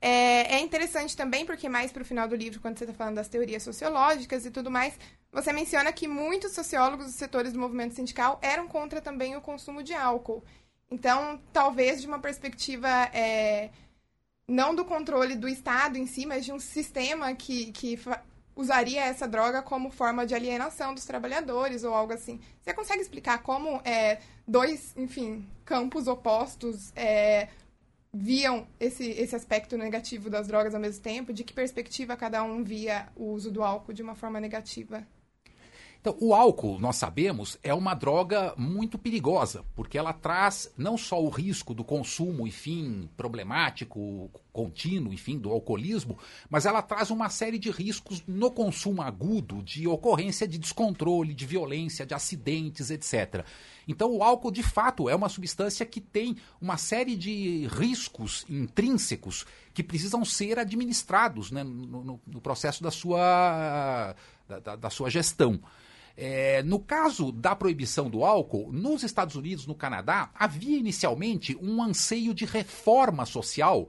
é, é interessante também, porque mais para o final do livro, quando você está falando das teorias sociológicas e tudo mais, você menciona que muitos sociólogos dos setores do movimento sindical eram contra também o consumo de álcool. Então, talvez de uma perspectiva é, não do controle do Estado em si, mas de um sistema que, que usaria essa droga como forma de alienação dos trabalhadores ou algo assim. Você consegue explicar como é, dois, enfim, campos opostos é, viam esse, esse aspecto negativo das drogas ao mesmo tempo? De que perspectiva cada um via o uso do álcool de uma forma negativa? Então, o álcool, nós sabemos, é uma droga muito perigosa, porque ela traz não só o risco do consumo, enfim, problemático, contínuo, enfim, do alcoolismo, mas ela traz uma série de riscos no consumo agudo, de ocorrência de descontrole, de violência, de acidentes, etc. Então, o álcool, de fato, é uma substância que tem uma série de riscos intrínsecos que precisam ser administrados né, no, no, no processo da sua, da, da sua gestão. É, no caso da proibição do álcool, nos Estados Unidos, no Canadá, havia inicialmente um anseio de reforma social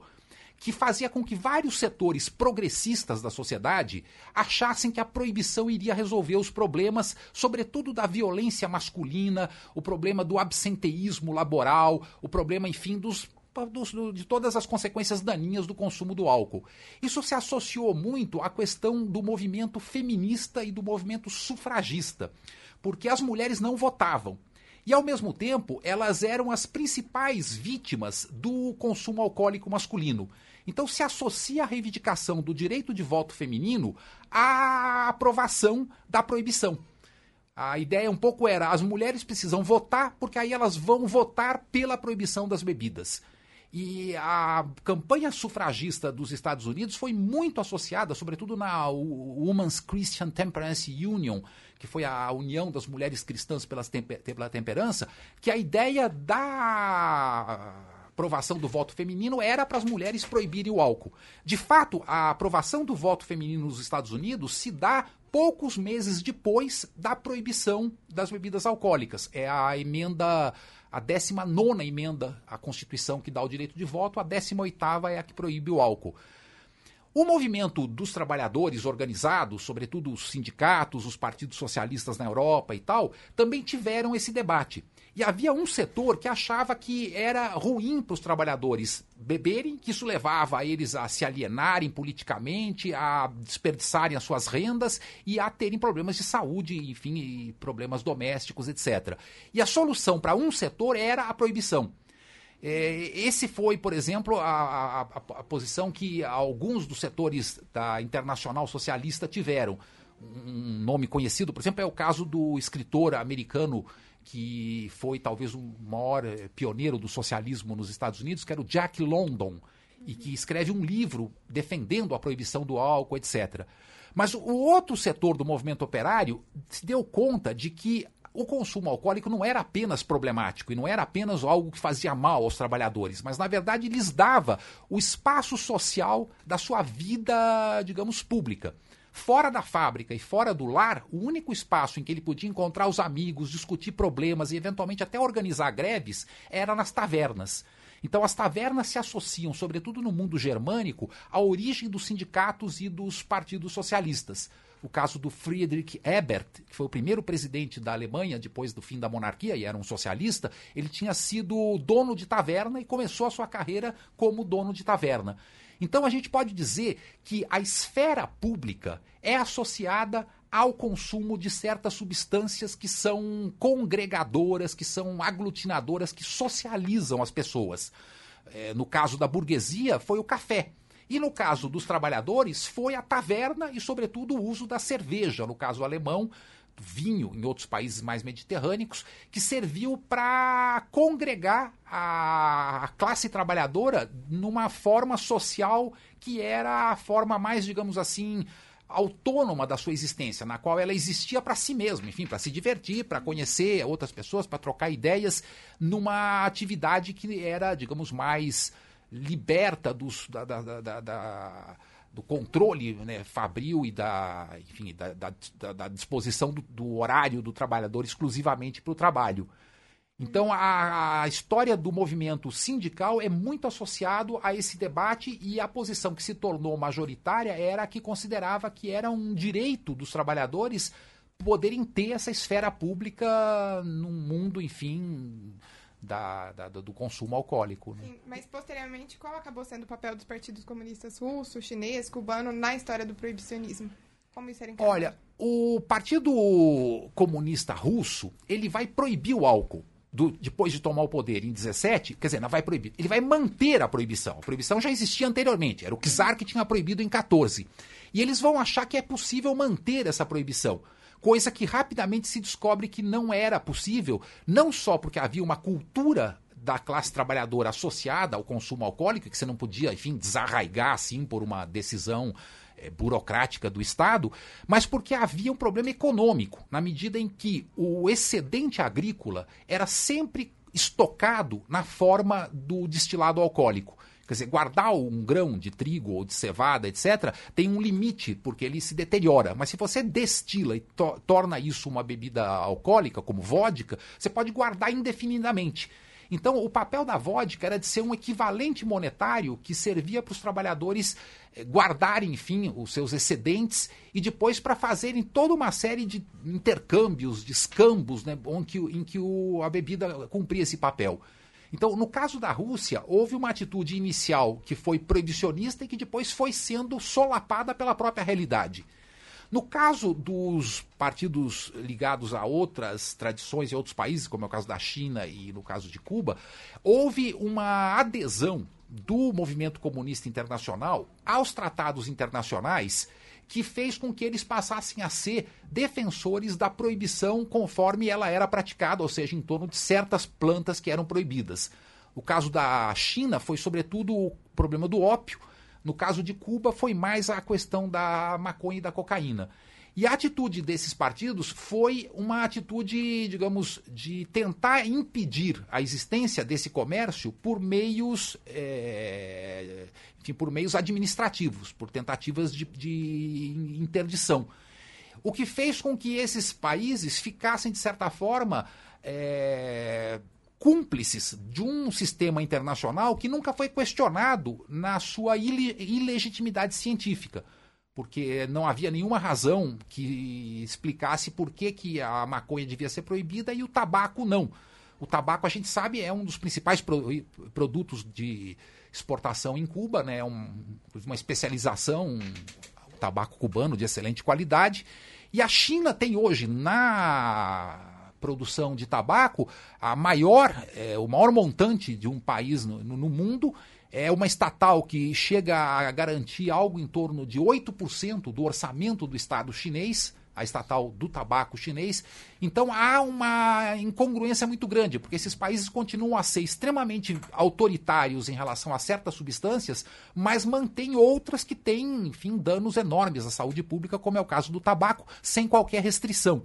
que fazia com que vários setores progressistas da sociedade achassem que a proibição iria resolver os problemas, sobretudo da violência masculina, o problema do absenteísmo laboral, o problema, enfim, dos de todas as consequências daninhas do consumo do álcool. Isso se associou muito à questão do movimento feminista e do movimento sufragista, porque as mulheres não votavam. E, ao mesmo tempo, elas eram as principais vítimas do consumo alcoólico masculino. Então, se associa a reivindicação do direito de voto feminino à aprovação da proibição. A ideia um pouco era: as mulheres precisam votar, porque aí elas vão votar pela proibição das bebidas. E a campanha sufragista dos Estados Unidos foi muito associada, sobretudo na Women's Christian Temperance Union, que foi a união das mulheres cristãs pela temperança, que a ideia da aprovação do voto feminino era para as mulheres proibirem o álcool. De fato, a aprovação do voto feminino nos Estados Unidos se dá poucos meses depois da proibição das bebidas alcoólicas. É a emenda a 19 emenda à Constituição que dá o direito de voto, a 18 é a que proíbe o álcool. O movimento dos trabalhadores organizados, sobretudo os sindicatos, os partidos socialistas na Europa e tal, também tiveram esse debate. E havia um setor que achava que era ruim para os trabalhadores beberem, que isso levava eles a se alienarem politicamente, a desperdiçarem as suas rendas e a terem problemas de saúde, enfim, problemas domésticos, etc. E a solução para um setor era a proibição. É, esse foi, por exemplo, a, a, a, posição que alguns dos setores da Internacional Socialista tiveram. Um nome conhecido, por exemplo, é o caso do escritor americano que foi talvez o maior eh, pioneiro do socialismo nos Estados Unidos, que era o Jack London, e que escreve um livro defendendo a proibição do álcool, etc. Mas o outro setor do movimento operário se deu conta de que o consumo alcoólico não era apenas problemático e não era apenas algo que fazia mal aos trabalhadores, mas na verdade lhes dava o espaço social da sua vida, digamos, pública. Fora da fábrica e fora do lar, o único espaço em que ele podia encontrar os amigos, discutir problemas e eventualmente até organizar greves era nas tavernas. Então, as tavernas se associam, sobretudo no mundo germânico, à origem dos sindicatos e dos partidos socialistas. O caso do Friedrich Ebert, que foi o primeiro presidente da Alemanha depois do fim da monarquia e era um socialista, ele tinha sido dono de taverna e começou a sua carreira como dono de taverna. Então a gente pode dizer que a esfera pública é associada ao consumo de certas substâncias que são congregadoras, que são aglutinadoras, que socializam as pessoas. É, no caso da burguesia, foi o café. E no caso dos trabalhadores, foi a taverna e, sobretudo, o uso da cerveja. No caso alemão, vinho em outros países mais mediterrâneos, que serviu para congregar a classe trabalhadora numa forma social que era a forma mais, digamos assim, autônoma da sua existência, na qual ela existia para si mesma, enfim, para se divertir, para conhecer outras pessoas, para trocar ideias, numa atividade que era, digamos, mais liberta dos, da, da, da, da do controle né, fabril e da, enfim, da, da, da disposição do, do, horário do trabalhador exclusivamente para o trabalho. Então, a, a, história do movimento sindical é muito associado a esse debate e a posição que se tornou majoritária era a que considerava que era um direito dos trabalhadores poderem ter essa esfera pública num mundo, enfim, da, da, do consumo alcoólico. Né? Sim, mas posteriormente, qual acabou sendo o papel dos partidos comunistas russo, chinês, cubano na história do proibicionismo? Como isso era encarado? Olha, o Partido Comunista Russo ele vai proibir o álcool. Do, depois de tomar o poder em 17, quer dizer, não vai proibir, ele vai manter a proibição. A proibição já existia anteriormente, era o czar que tinha proibido em 14. E eles vão achar que é possível manter essa proibição coisa que rapidamente se descobre que não era possível, não só porque havia uma cultura da classe trabalhadora associada ao consumo alcoólico, que você não podia, enfim, desarraigar assim por uma decisão é, burocrática do Estado, mas porque havia um problema econômico, na medida em que o excedente agrícola era sempre estocado na forma do destilado alcoólico. Quer dizer, guardar um grão de trigo ou de cevada, etc., tem um limite, porque ele se deteriora. Mas se você destila e to torna isso uma bebida alcoólica, como vodka, você pode guardar indefinidamente. Então, o papel da vodka era de ser um equivalente monetário que servia para os trabalhadores eh, guardarem, enfim, os seus excedentes e depois para fazerem toda uma série de intercâmbios, de escambos, né, onde, em que o, a bebida cumpria esse papel. Então, no caso da Rússia, houve uma atitude inicial que foi proibicionista e que depois foi sendo solapada pela própria realidade. No caso dos partidos ligados a outras tradições em outros países, como é o caso da China e no caso de Cuba, houve uma adesão do movimento comunista internacional aos tratados internacionais que fez com que eles passassem a ser defensores da proibição conforme ela era praticada, ou seja, em torno de certas plantas que eram proibidas. O caso da China foi, sobretudo, o problema do ópio. No caso de Cuba, foi mais a questão da maconha e da cocaína. E a atitude desses partidos foi uma atitude, digamos, de tentar impedir a existência desse comércio por meios, é, enfim, por meios administrativos, por tentativas de, de interdição. O que fez com que esses países ficassem, de certa forma, é, cúmplices de um sistema internacional que nunca foi questionado na sua ilegitimidade científica porque não havia nenhuma razão que explicasse por que, que a maconha devia ser proibida e o tabaco não. O tabaco, a gente sabe, é um dos principais pro, produtos de exportação em Cuba, né? É um, uma especialização, um, tabaco cubano de excelente qualidade. E a China tem hoje na produção de tabaco a maior, é, o maior montante de um país no, no mundo é uma estatal que chega a garantir algo em torno de 8% do orçamento do Estado chinês, a estatal do tabaco chinês. Então há uma incongruência muito grande, porque esses países continuam a ser extremamente autoritários em relação a certas substâncias, mas mantêm outras que têm, enfim, danos enormes à saúde pública, como é o caso do tabaco, sem qualquer restrição.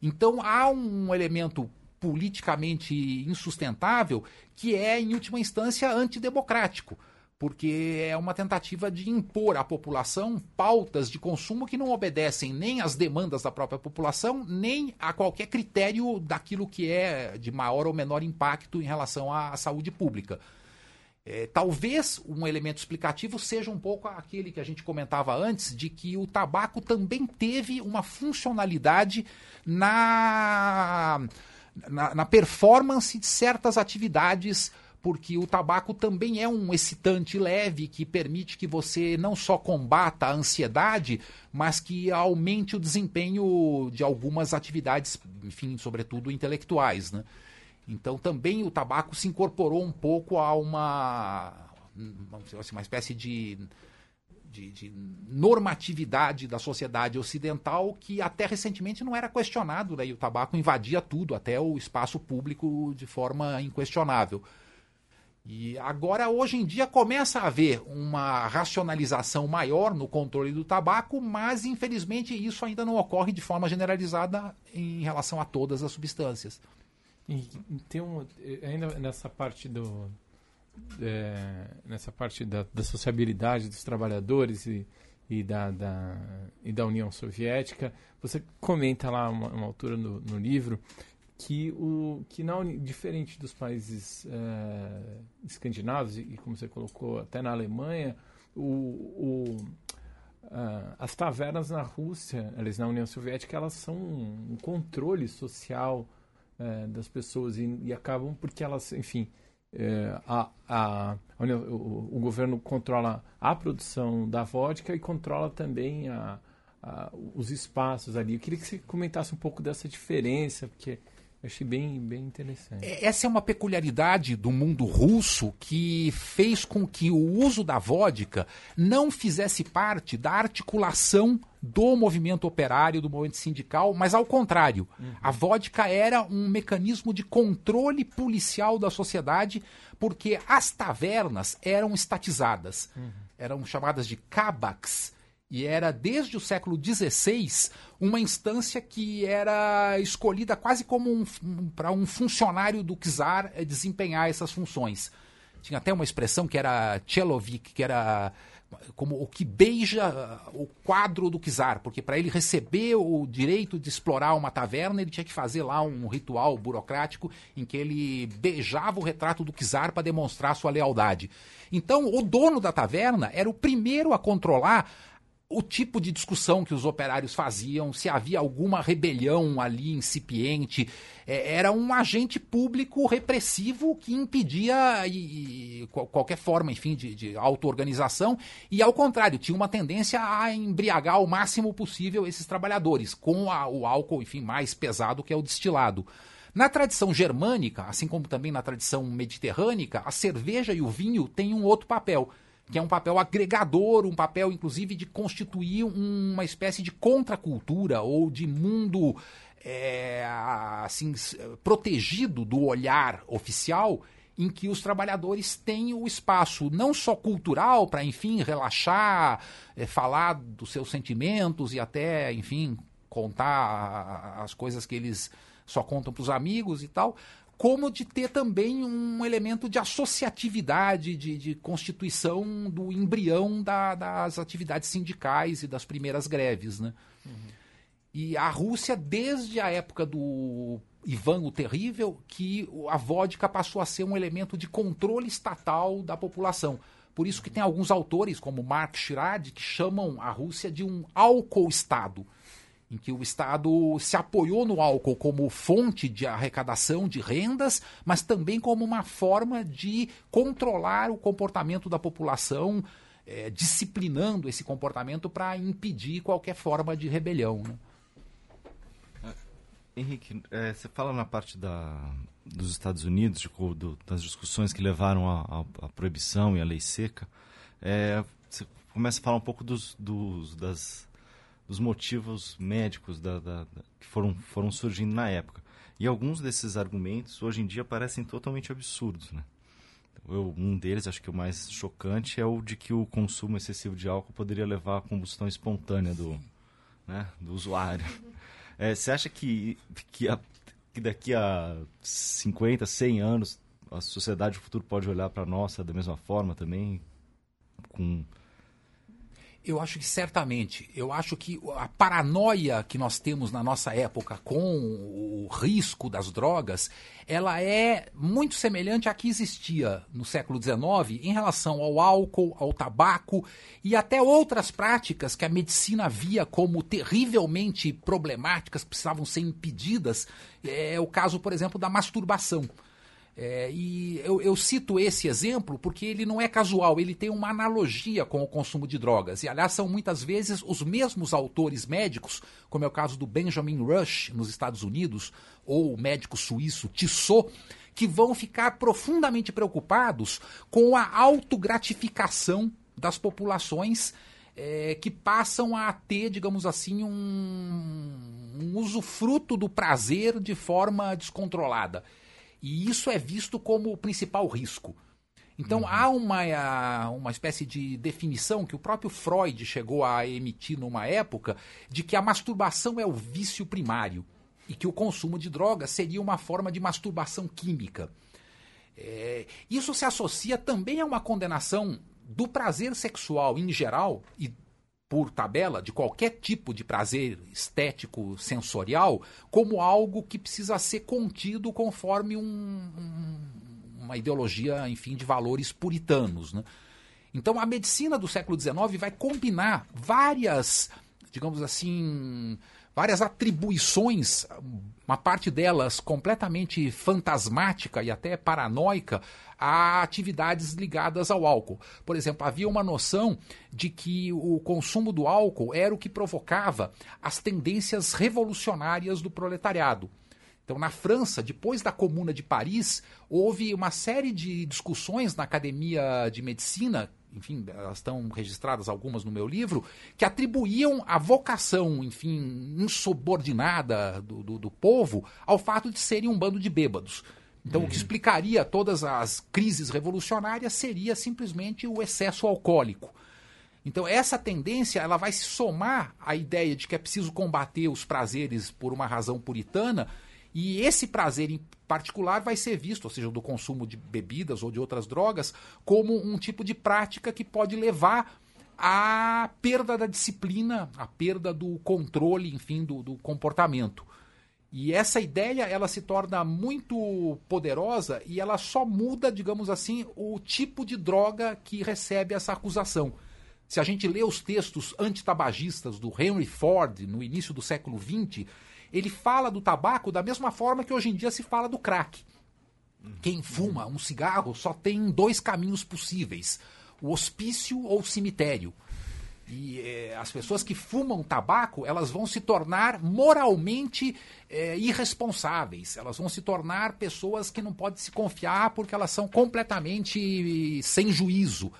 Então há um elemento politicamente insustentável, que é, em última instância, antidemocrático porque é uma tentativa de impor à população pautas de consumo que não obedecem nem às demandas da própria população, nem a qualquer critério daquilo que é de maior ou menor impacto em relação à saúde pública. É, talvez um elemento explicativo seja um pouco aquele que a gente comentava antes, de que o tabaco também teve uma funcionalidade na na, na performance de certas atividades porque o tabaco também é um excitante leve que permite que você não só combata a ansiedade, mas que aumente o desempenho de algumas atividades, enfim, sobretudo intelectuais, né? Então também o tabaco se incorporou um pouco a uma, assim, uma espécie de de, de, normatividade da sociedade ocidental que até recentemente não era questionado, né? e o tabaco invadia tudo, até o espaço público, de forma inquestionável. E agora, hoje em dia, começa a haver uma racionalização maior no controle do tabaco, mas infelizmente isso ainda não ocorre de forma generalizada em relação a todas as substâncias. E tem um, ainda nessa parte do é, nessa parte da, da, sociabilidade dos trabalhadores e, e, da, da, e da União Soviética, você comenta lá uma, uma altura no, no livro que o que não diferente dos países é, escandinavos e, como você colocou até na Alemanha o, o uh, as tavernas na Rússia elas na União Soviética elas são um controle social uh, das pessoas e, e, acabam porque elas enfim uh, a, a, o, o, governo controla a produção da vodka e controla também a, os espaços ali. Eu queria que você comentasse um pouco dessa diferença porque achei bem, bem interessante. É, essa é uma peculiaridade do mundo russo que fez com que o uso da vodka não fizesse parte da articulação do movimento operário, do movimento sindical, mas ao contrário. Uhum. A vodka era um mecanismo de controle policial da sociedade, porque as tavernas eram estatizadas. Uhum. Eram chamadas de kabaks e era, desde o século XVI, uma instância que era escolhida quase como um, para um funcionário do czar eh, desempenhar essas funções. Tinha até uma expressão que era Chelovik, que era como o que beija uh, o quadro do czar, porque para ele receber o direito de explorar uma taverna, ele tinha que fazer lá um ritual burocrático em que ele beijava o retrato do czar para demonstrar sua lealdade. Então, o dono da taverna era o primeiro a controlar o tipo de discussão que os operários faziam, se havia alguma rebelião ali incipiente. É, era um agente público repressivo que impedia e, e, qualquer forma, enfim, de, de auto-organização. E, ao contrário, tinha uma tendência a embriagar ao máximo possível esses trabalhadores, com a, o álcool, enfim, mais pesado que é o destilado. Na tradição germânica, assim como também na tradição mediterrânica, a cerveja e o vinho têm um outro papel que é um papel agregador, um papel, inclusive, de constituir uma espécie de contracultura ou de mundo é, assim protegido do olhar oficial em que os trabalhadores têm o espaço não só cultural para, enfim, relaxar, é, falar dos seus sentimentos e até, enfim, contar as coisas que eles só contam para os amigos e tal, como de ter também um elemento de associatividade, de, de constituição do embrião da, das atividades sindicais e das primeiras greves. Né? Uhum. E a Rússia, desde a época do Ivan o Terrível, que a vodka passou a ser um elemento de controle estatal da população. Por isso que tem alguns autores, como Mark Shirad, que chamam a Rússia de um álcool-estado em que o Estado se apoiou no álcool como fonte de arrecadação de rendas, mas também como uma forma de controlar o comportamento da população, é, disciplinando esse comportamento para impedir qualquer forma de rebelião. Né? Henrique, é, você fala na parte da, dos Estados Unidos, de, do, das discussões que levaram à proibição e à lei seca. É, você começa a falar um pouco dos, dos das dos motivos médicos da, da, da, que foram, foram surgindo na época. E alguns desses argumentos hoje em dia parecem totalmente absurdos, né? Eu, um deles, acho que o mais chocante, é o de que o consumo excessivo de álcool poderia levar à combustão espontânea do, né, do usuário. É, você acha que, que, a, que daqui a 50, 100 anos a sociedade do futuro pode olhar para a nossa da mesma forma também? Com eu acho que certamente. Eu acho que a paranoia que nós temos na nossa época com o risco das drogas, ela é muito semelhante à que existia no século XIX em relação ao álcool, ao tabaco e até outras práticas que a medicina via como terrivelmente problemáticas, precisavam ser impedidas. É o caso, por exemplo, da masturbação. É, e eu, eu, cito esse exemplo porque ele não é casual, ele tem uma analogia com o consumo de drogas. E, aliás, são muitas vezes os mesmos autores médicos, como é o caso do Benjamin Rush, nos Estados Unidos, ou o médico suíço Tissot, que vão ficar profundamente preocupados com a autogratificação das populações é, que passam a ter, digamos assim, um, um usufruto do prazer de forma descontrolada. E isso é visto como o principal risco. Então uhum. há uma, uma espécie de definição que o próprio Freud chegou a emitir numa época de que a masturbação é o vício primário e que o consumo de drogas seria uma forma de masturbação química. É, isso se associa também a uma condenação do prazer sexual em geral e por tabela de qualquer tipo de prazer estético sensorial como algo que precisa ser contido conforme um, um, uma ideologia, enfim, de valores puritanos. Né? Então a medicina do século XIX vai combinar várias, digamos assim, várias atribuições, uma parte delas completamente fantasmática e até paranoica, a atividades ligadas ao álcool. Por exemplo, havia uma noção de que o consumo do álcool era o que provocava as tendências revolucionárias do proletariado. Então, na França, depois da Comuna de Paris, houve uma série de discussões na Academia de Medicina enfim, elas estão registradas algumas no meu livro, que atribuíam a vocação, enfim, insubordinada do, do, do povo ao fato de serem um bando de bêbados. Então, uhum. o que uhum. explicaria todas as crises revolucionárias seria simplesmente o excesso alcoólico. Então, essa tendência ela vai se somar à ideia de que é preciso combater os prazeres por uma razão puritana, e esse prazer particular vai ser visto, ou seja, do consumo de bebidas ou de outras drogas, como um tipo de prática que pode levar à perda da disciplina, à perda do controle, enfim, do, do comportamento. E essa ideia ela se torna muito poderosa e ela só muda, digamos assim, o tipo de droga que recebe essa acusação. Se a gente lê os textos antitabagistas do Henry Ford no início do século XX, ele fala do tabaco da mesma forma que hoje em dia se fala do crack. Quem fuma um cigarro só tem dois caminhos possíveis: o hospício ou o cemitério. E eh, as pessoas que fumam tabaco, elas vão se tornar moralmente eh, irresponsáveis. Elas vão se tornar pessoas que não podem se confiar porque elas são completamente sem juízo.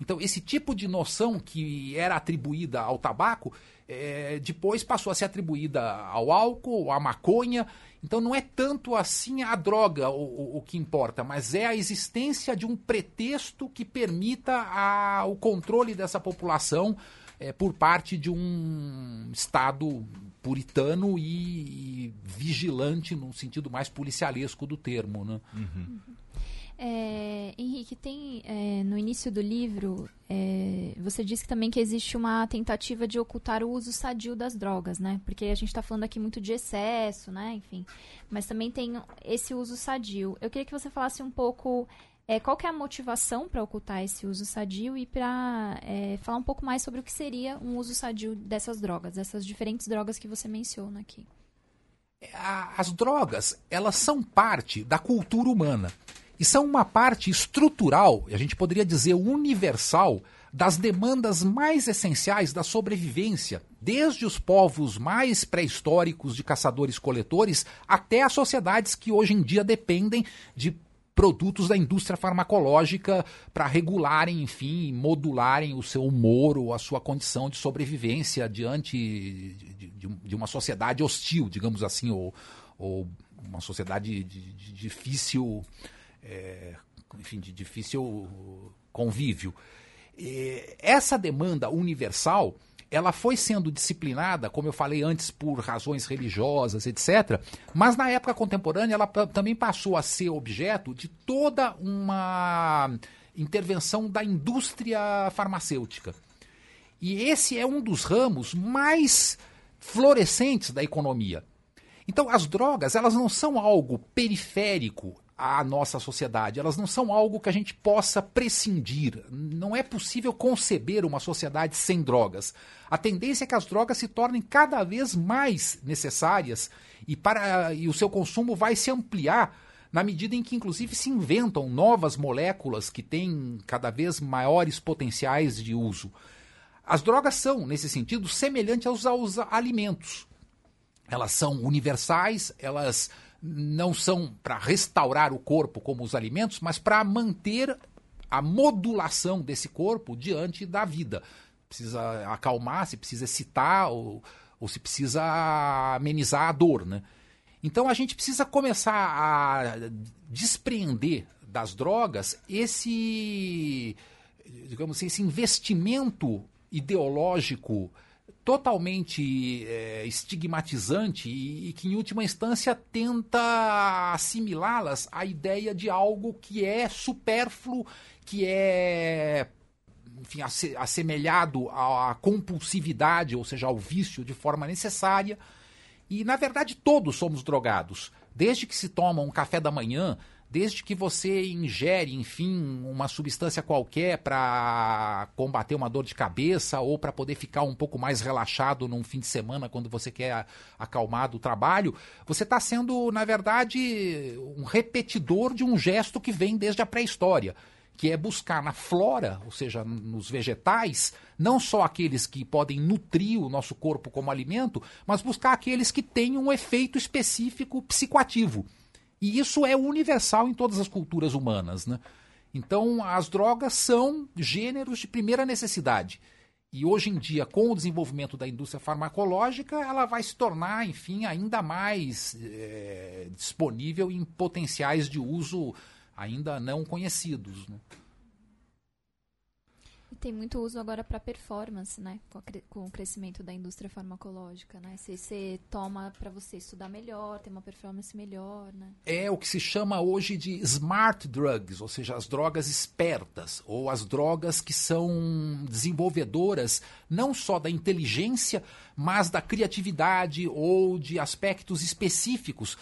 Então, esse tipo de noção que era atribuída ao tabaco é, depois passou a ser atribuída ao álcool, à maconha. Então não é tanto assim a droga o, o, que importa, mas é a existência de um pretexto que permita a, o controle dessa população é, por parte de um Estado puritano e, e, vigilante no sentido mais policialesco do termo. Né? Uhum. É, Henrique, tem é, no início do livro, é, você disse também que existe uma tentativa de ocultar o uso sadio das drogas, né? Porque a gente está falando aqui muito de excesso, né? Enfim, mas também tem esse uso sadio. Eu queria que você falasse um pouco é, qual é a motivação para ocultar esse uso sadio e para é, falar um pouco mais sobre o que seria um uso sadio dessas drogas, dessas diferentes drogas que você menciona aqui. As drogas, elas são parte da cultura humana e são uma parte estrutural, a gente poderia dizer universal, das demandas mais essenciais da sobrevivência, desde os povos mais pré-históricos de caçadores-coletores até as sociedades que hoje em dia dependem de produtos da indústria farmacológica para regularem, enfim, modularem o seu humor ou a sua condição de sobrevivência diante de, de, de uma sociedade hostil, digamos assim, ou, ou uma sociedade de, difícil é, enfim, de difícil convívio. E essa demanda universal ela foi sendo disciplinada, como eu falei antes, por razões religiosas, etc. Mas na época contemporânea ela também passou a ser objeto de toda uma intervenção da indústria farmacêutica. E esse é um dos ramos mais florescentes da economia. Então, as drogas, elas não são algo periférico à nossa sociedade. Elas não são algo que a gente possa prescindir. Não é possível conceber uma sociedade sem drogas. A tendência é que as drogas se tornem cada vez mais necessárias e, para, e o seu consumo vai se ampliar na medida em que, inclusive, se inventam novas moléculas que têm cada vez maiores potenciais de uso. As drogas são, nesse sentido, semelhantes aos, aos alimentos. Elas são universais, elas não são para restaurar o corpo como os alimentos, mas para manter a modulação desse corpo diante da vida. Precisa acalmar, se precisa excitar ou, ou se precisa amenizar a dor, né? Então a gente precisa começar a despreender das drogas, esse, digamos assim, esse investimento ideológico totalmente é, estigmatizante e, e, que, em última instância, tenta assimilá-las à ideia de algo que é supérfluo, que é enfim, assemelhado à compulsividade, ou seja, ao vício de forma necessária. E, na verdade, todos somos drogados. Desde que se toma um café da manhã, desde que você ingere, enfim, uma substância qualquer para combater uma dor de cabeça ou para poder ficar um pouco mais relaxado num fim de semana quando você quer acalmar do trabalho, você está sendo, na verdade, um repetidor de um gesto que vem desde a pré-história que é buscar na flora, ou seja, nos vegetais, não só aqueles que podem nutrir o nosso corpo como alimento, mas buscar aqueles que têm um efeito específico psicoativo. E isso é universal em todas as culturas humanas. Né? Então, as drogas são gêneros de primeira necessidade. E hoje em dia, com o desenvolvimento da indústria farmacológica, ela vai se tornar, enfim, ainda mais é, disponível em potenciais de uso ainda não conhecidos. Né? Tem muito uso agora para performance, né? Com, o crescimento da indústria farmacológica, né? Se você toma para você estudar melhor, ter uma performance melhor, né? É o que se chama hoje de smart drugs, ou seja, as drogas espertas, ou as drogas que são desenvolvedoras não só da inteligência, mas da criatividade ou de aspectos específicos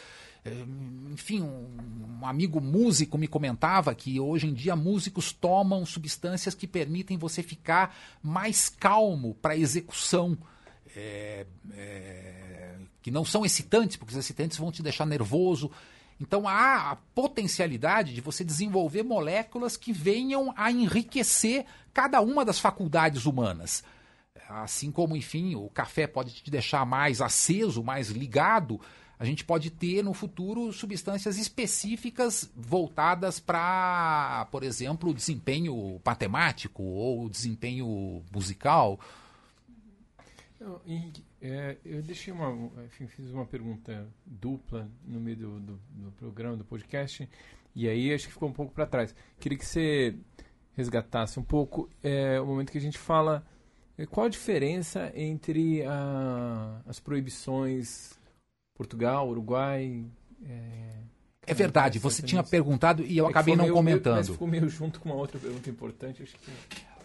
enfim, um, amigo músico me comentava que hoje em dia músicos tomam substâncias que permitem você ficar mais calmo para execução. É, é, que não são excitantes, porque os excitantes vão te deixar nervoso. Então há a potencialidade de você desenvolver moléculas que venham a enriquecer cada uma das faculdades humanas. Assim como, enfim, o café pode te deixar mais aceso, mais ligado a gente pode ter no futuro substâncias específicas voltadas para, por exemplo, desempenho matemático ou desempenho musical. Eu, Henrique, é, eu deixei uma, enfim, fiz uma pergunta dupla no meio do, do, do, programa, do podcast, e aí acho que ficou um pouco para trás. Queria que você resgatasse um pouco é, o momento que a gente fala é, qual a diferença entre a, as proibições Portugal, Uruguai. É, é verdade, você tinha perguntado e eu é acabei não meio, comentando. Mas ficou meio junto com uma outra pergunta importante. Acho que...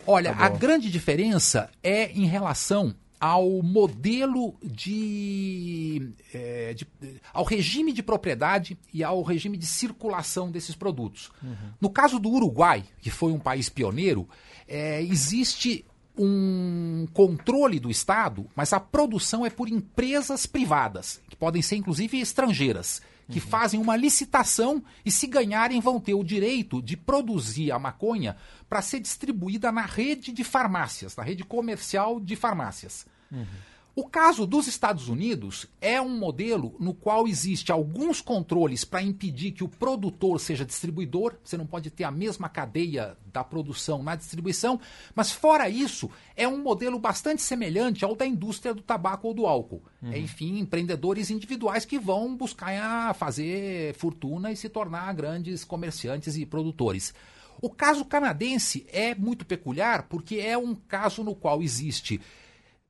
Olha, tá a grande diferença é em relação ao modelo de, é, de, ao regime de propriedade e ao regime de circulação desses produtos. Uhum. No caso do Uruguai, que foi um país pioneiro, é, existe um controle do Estado, mas a produção é por empresas privadas, que podem ser inclusive estrangeiras, que uhum. fazem uma licitação e, se ganharem, vão ter o direito de produzir a maconha para ser distribuída na rede de farmácias, na rede comercial de farmácias. Uhum. O caso dos Estados Unidos é um modelo no qual existe alguns controles para impedir que o produtor seja distribuidor. Você não pode ter a mesma cadeia da produção na distribuição, mas fora isso, é um modelo bastante semelhante ao da indústria do tabaco ou do álcool. Uhum. É, enfim, empreendedores individuais que vão buscar fazer fortuna e se tornar grandes comerciantes e produtores. O caso canadense é muito peculiar porque é um caso no qual existe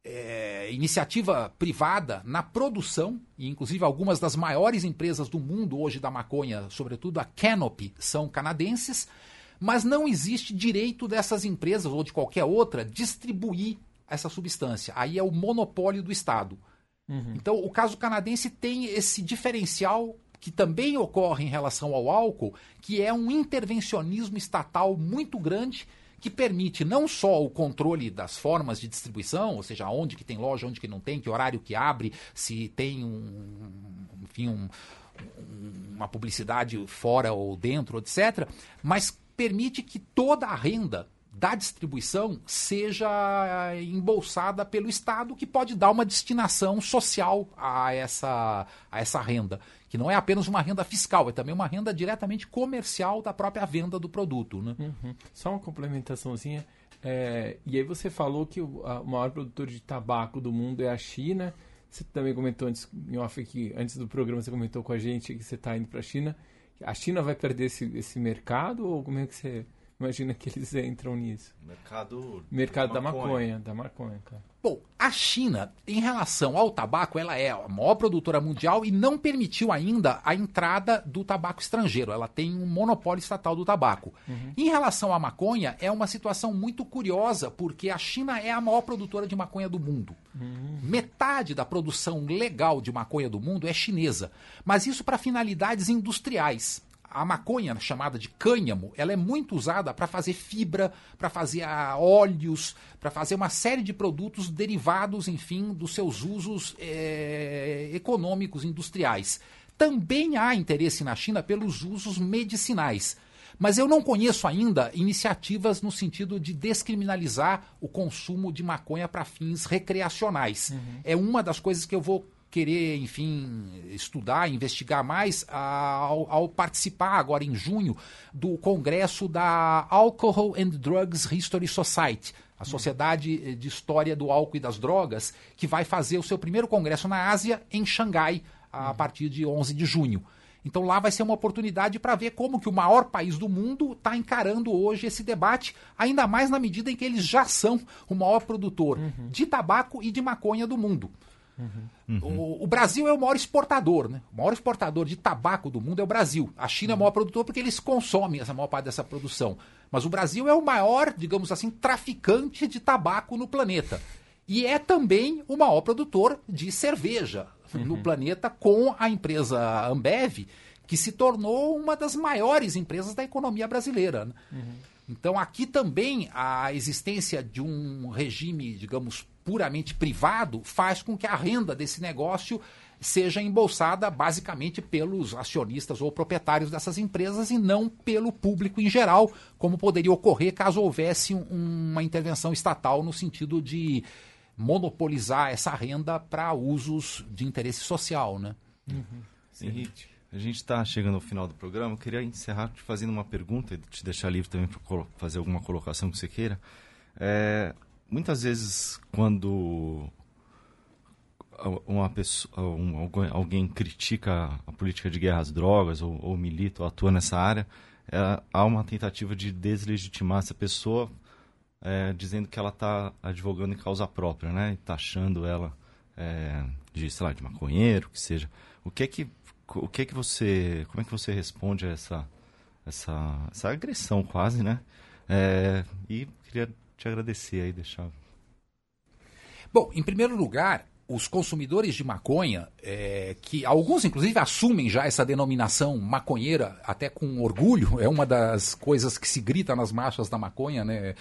é, iniciativa privada na produção, e inclusive algumas das maiores empresas do mundo hoje da maconha, sobretudo a Canopy, são canadenses, mas não existe direito dessas empresas ou de qualquer outra distribuir essa substância. Aí é o monopólio do Estado. Uhum. Então, o caso canadense tem esse diferencial que também ocorre em relação ao álcool, que é um intervencionismo estatal muito grande que permite não só o controle das formas de distribuição, ou seja, onde que tem loja, onde que não tem, que horário que abre, se tem um, enfim, um, uma publicidade fora ou dentro, etc., mas permite que toda a renda da distribuição seja embolsada pelo Estado, que pode dar uma destinação social a essa, a essa renda que não é apenas uma renda fiscal, é também uma renda diretamente comercial da própria venda do produto. Né? Uhum. Só uma complementaçãozinha. É, e aí você falou que o, o maior produtor de tabaco do mundo é a China. Você também comentou antes, em off aqui, antes do programa, você comentou com a gente que você está indo para a China. A China vai perder esse, esse mercado ou como é que você imagina que eles entram nisso? Mercado, mercado da maconha, da maconha, cara. Bom, a China, em relação ao tabaco, ela é a maior produtora mundial e não permitiu ainda a entrada do tabaco estrangeiro. Ela tem um monopólio estatal do tabaco. Uhum. Em relação à maconha, é uma situação muito curiosa, porque a China é a maior produtora de maconha do mundo. Uhum. Metade da produção legal de maconha do mundo é chinesa, mas isso para finalidades industriais a maconha chamada de cânhamo, ela é muito usada para fazer fibra, para fazer óleos, para fazer uma série de produtos derivados, enfim, dos seus usos é, econômicos, industriais. Também há interesse na China pelos usos medicinais. Mas eu não conheço ainda iniciativas no sentido de descriminalizar o consumo de maconha para fins recreacionais. Uhum. É uma das coisas que eu vou querer, enfim, estudar, investigar mais ao, ao, participar agora em junho do congresso da Alcohol and Drugs History Society, a Sociedade de História do Álcool e das Drogas, que vai fazer o seu primeiro congresso na Ásia, em Xangai, a partir de 11 de junho. Então lá vai ser uma oportunidade para ver como que o maior país do mundo está encarando hoje esse debate, ainda mais na medida em que eles já são o maior produtor uhum. de tabaco e de maconha do mundo. Uhum. O, o, Brasil é o maior exportador, né? O maior exportador de tabaco do mundo é o Brasil. A China uhum. é o maior produtor porque eles consomem essa maior parte dessa produção. Mas o Brasil é o maior, digamos assim, traficante de tabaco no planeta. E é também o maior produtor de cerveja uhum. no planeta, com a empresa Ambev, que se tornou uma das maiores empresas da economia brasileira. Né? Uhum. Então, aqui também a existência de um regime, digamos, puramente privado faz com que a renda desse negócio seja embolsada basicamente pelos acionistas ou proprietários dessas empresas e não pelo público em geral, como poderia ocorrer caso houvesse uma intervenção estatal no sentido de monopolizar essa renda para usos de interesse social, né? Uhum. Henrique, a gente está chegando ao final do programa. Eu queria encerrar te fazendo uma pergunta e te deixar livre também para fazer alguma colocação que você queira. É, muitas vezes quando uma pessoa, um, alguém critica a política de guerra às drogas ou, ou milita ou atua nessa área, é, há uma tentativa de deslegitimar essa pessoa, é, dizendo que ela está advogando em causa própria, né? E taxando ela é, de, sei lá, de maconheiro, que seja. O que é que, o que é que você, como é que você responde a essa, essa, essa agressão quase, né? É, e queria te agradecer aí, deixar. Bom, em primeiro lugar, os consumidores de maconha, é, que alguns inclusive assumem já essa denominação maconheira até com orgulho, é uma das coisas que se grita nas marchas da maconha, né?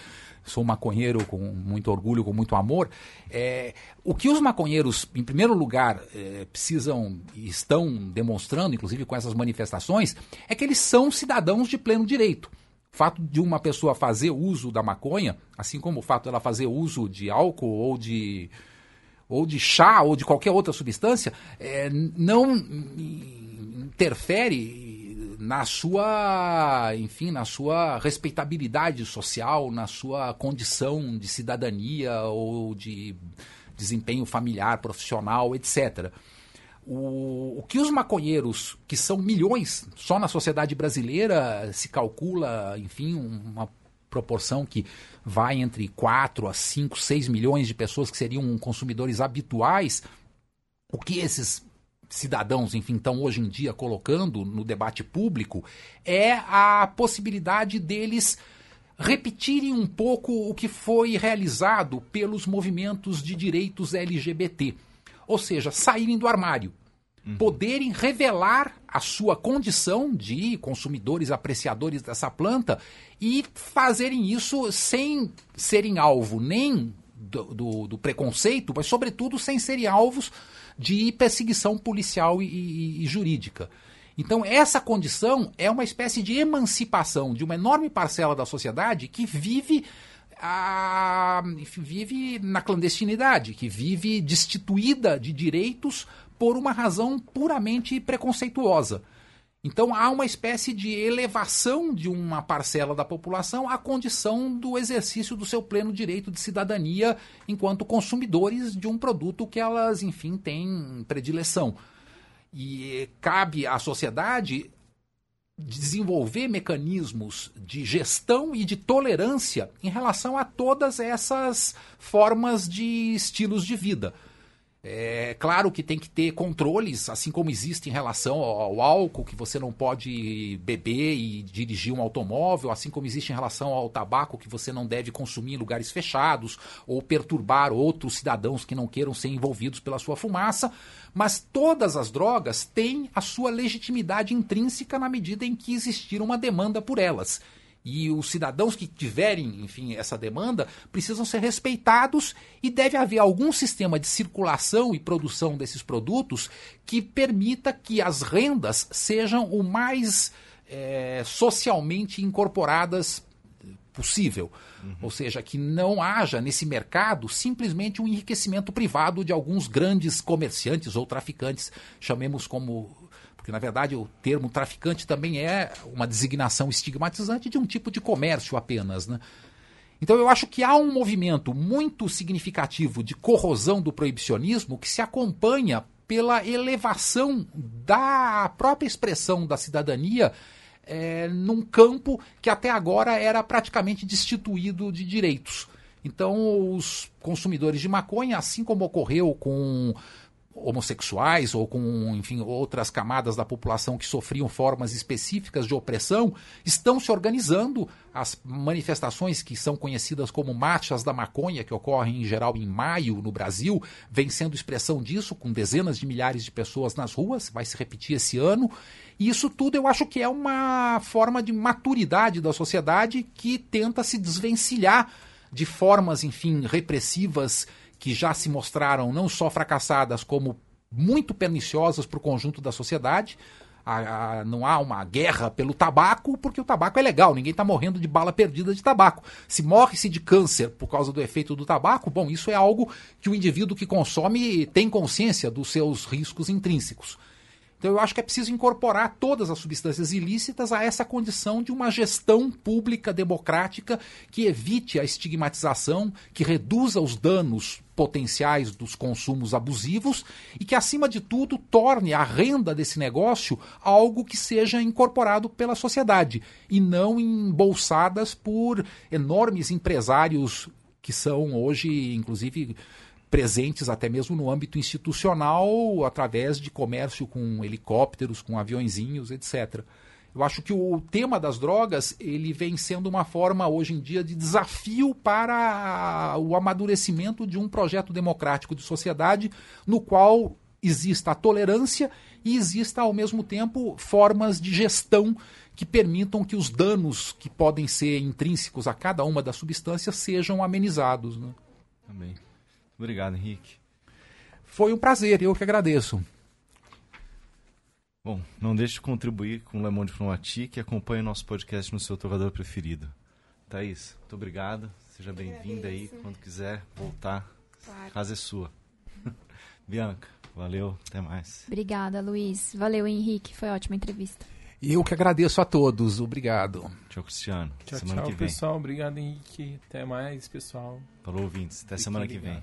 Sou maconheiro com muito orgulho, com muito amor. É, o que os maconheiros, em primeiro lugar, é, precisam e estão demonstrando, inclusive com essas manifestações, é que eles são cidadãos de pleno direito. O fato de uma pessoa fazer uso da maconha, assim como o fato dela fazer uso de álcool ou de, ou de chá ou de qualquer outra substância, é, não interfere na sua, enfim, na sua respeitabilidade social, na sua condição de cidadania ou de desempenho familiar, profissional, etc. O, o que os maconheiros, que são milhões, só na sociedade brasileira se calcula, enfim, uma proporção que vai entre 4 a 5, 6 milhões de pessoas que seriam consumidores habituais, o que esses cidadãos, enfim, estão hoje em dia colocando no debate público é a possibilidade deles repetirem um pouco o que foi realizado pelos movimentos de direitos LGBT. Ou seja, saírem do armário. Uhum. Poderem revelar a sua condição de consumidores apreciadores dessa planta e fazerem isso sem serem alvo nem do, do, do preconceito, mas, sobretudo, sem serem alvos de perseguição policial e, e, e jurídica. Então, essa condição é uma espécie de emancipação de uma enorme parcela da sociedade que vive a, vive na clandestinidade, que vive destituída de direitos por uma razão puramente preconceituosa. Então há uma espécie de elevação de uma parcela da população à condição do exercício do seu pleno direito de cidadania enquanto consumidores de um produto que elas, enfim, têm predileção. E cabe à sociedade desenvolver mecanismos de gestão e de tolerância em relação a todas essas formas de estilos de vida. É claro que tem que ter controles, assim como existe em relação ao, álcool, que você não pode beber e dirigir um automóvel, assim como existe em relação ao tabaco, que você não deve consumir em lugares fechados ou perturbar outros cidadãos que não queiram ser envolvidos pela sua fumaça. Mas todas as drogas têm a sua legitimidade intrínseca na medida em que existir uma demanda por elas. E os cidadãos que tiverem, enfim, essa demanda precisam ser respeitados e deve haver algum sistema de circulação e produção desses produtos que permita que as rendas sejam o mais é, socialmente incorporadas possível. Uhum. Ou seja, que não haja nesse mercado simplesmente um enriquecimento privado de alguns grandes comerciantes ou traficantes, chamemos como porque na verdade o termo traficante também é uma designação estigmatizante de um tipo de comércio apenas, né? Então eu acho que há um movimento muito significativo de corrosão do proibicionismo que se acompanha pela elevação da própria expressão da cidadania é, num campo que até agora era praticamente destituído de direitos. Então, os consumidores de maconha, assim como ocorreu com homossexuais ou com, enfim, outras camadas da população que sofriam formas específicas de opressão, estão se organizando. As manifestações que são conhecidas como marchas da maconha, que ocorrem em geral em maio no Brasil, vem sendo expressão disso, com dezenas de milhares de pessoas nas ruas, vai se repetir esse ano. E isso tudo eu acho que é uma forma de maturidade da sociedade que tenta se desvencilhar de formas, enfim, repressivas que já se mostraram não só fracassadas, como muito perniciosas para o conjunto da sociedade. A, a, não há uma guerra pelo tabaco, porque o tabaco é legal, ninguém está morrendo de bala perdida de tabaco. Se morre-se de câncer por causa do efeito do tabaco, bom, isso é algo que o indivíduo que consome tem consciência dos seus riscos intrínsecos. Então eu acho que é preciso incorporar todas as substâncias ilícitas a essa condição de uma gestão pública democrática que evite a estigmatização, que reduza os danos potenciais dos consumos abusivos e que, acima de tudo, torne a renda desse negócio algo que seja incorporado pela sociedade e não embolsadas por enormes empresários que são hoje, inclusive, presentes até mesmo no âmbito institucional, através de comércio com helicópteros, com aviõezinhos, etc. Eu acho que o tema das drogas ele vem sendo uma forma hoje em dia de desafio para o amadurecimento de um projeto democrático de sociedade no qual exista a tolerância e exista ao mesmo tempo formas de gestão que permitam que os danos que podem ser intrínsecos a cada uma das substâncias sejam amenizados. Né? Amém. Obrigado, Henrique. Foi um prazer, eu que agradeço. Bom, não deixe de contribuir com o Le Monde Diplomatique e acompanhe o nosso podcast no seu tocador preferido. Thaís, muito obrigado. Seja bem-vinda aí quando quiser voltar. Claro. Casa é sua. Bianca, valeu, até mais. Obrigada, Luiz. Valeu, Henrique. Foi ótima entrevista. Eu que agradeço a todos. Obrigado. Tchau, Cristiano. Tchau, semana tchau, que vem. pessoal. Obrigado, Henrique. Até mais, pessoal. Falou, ouvintes. Até semana que vem.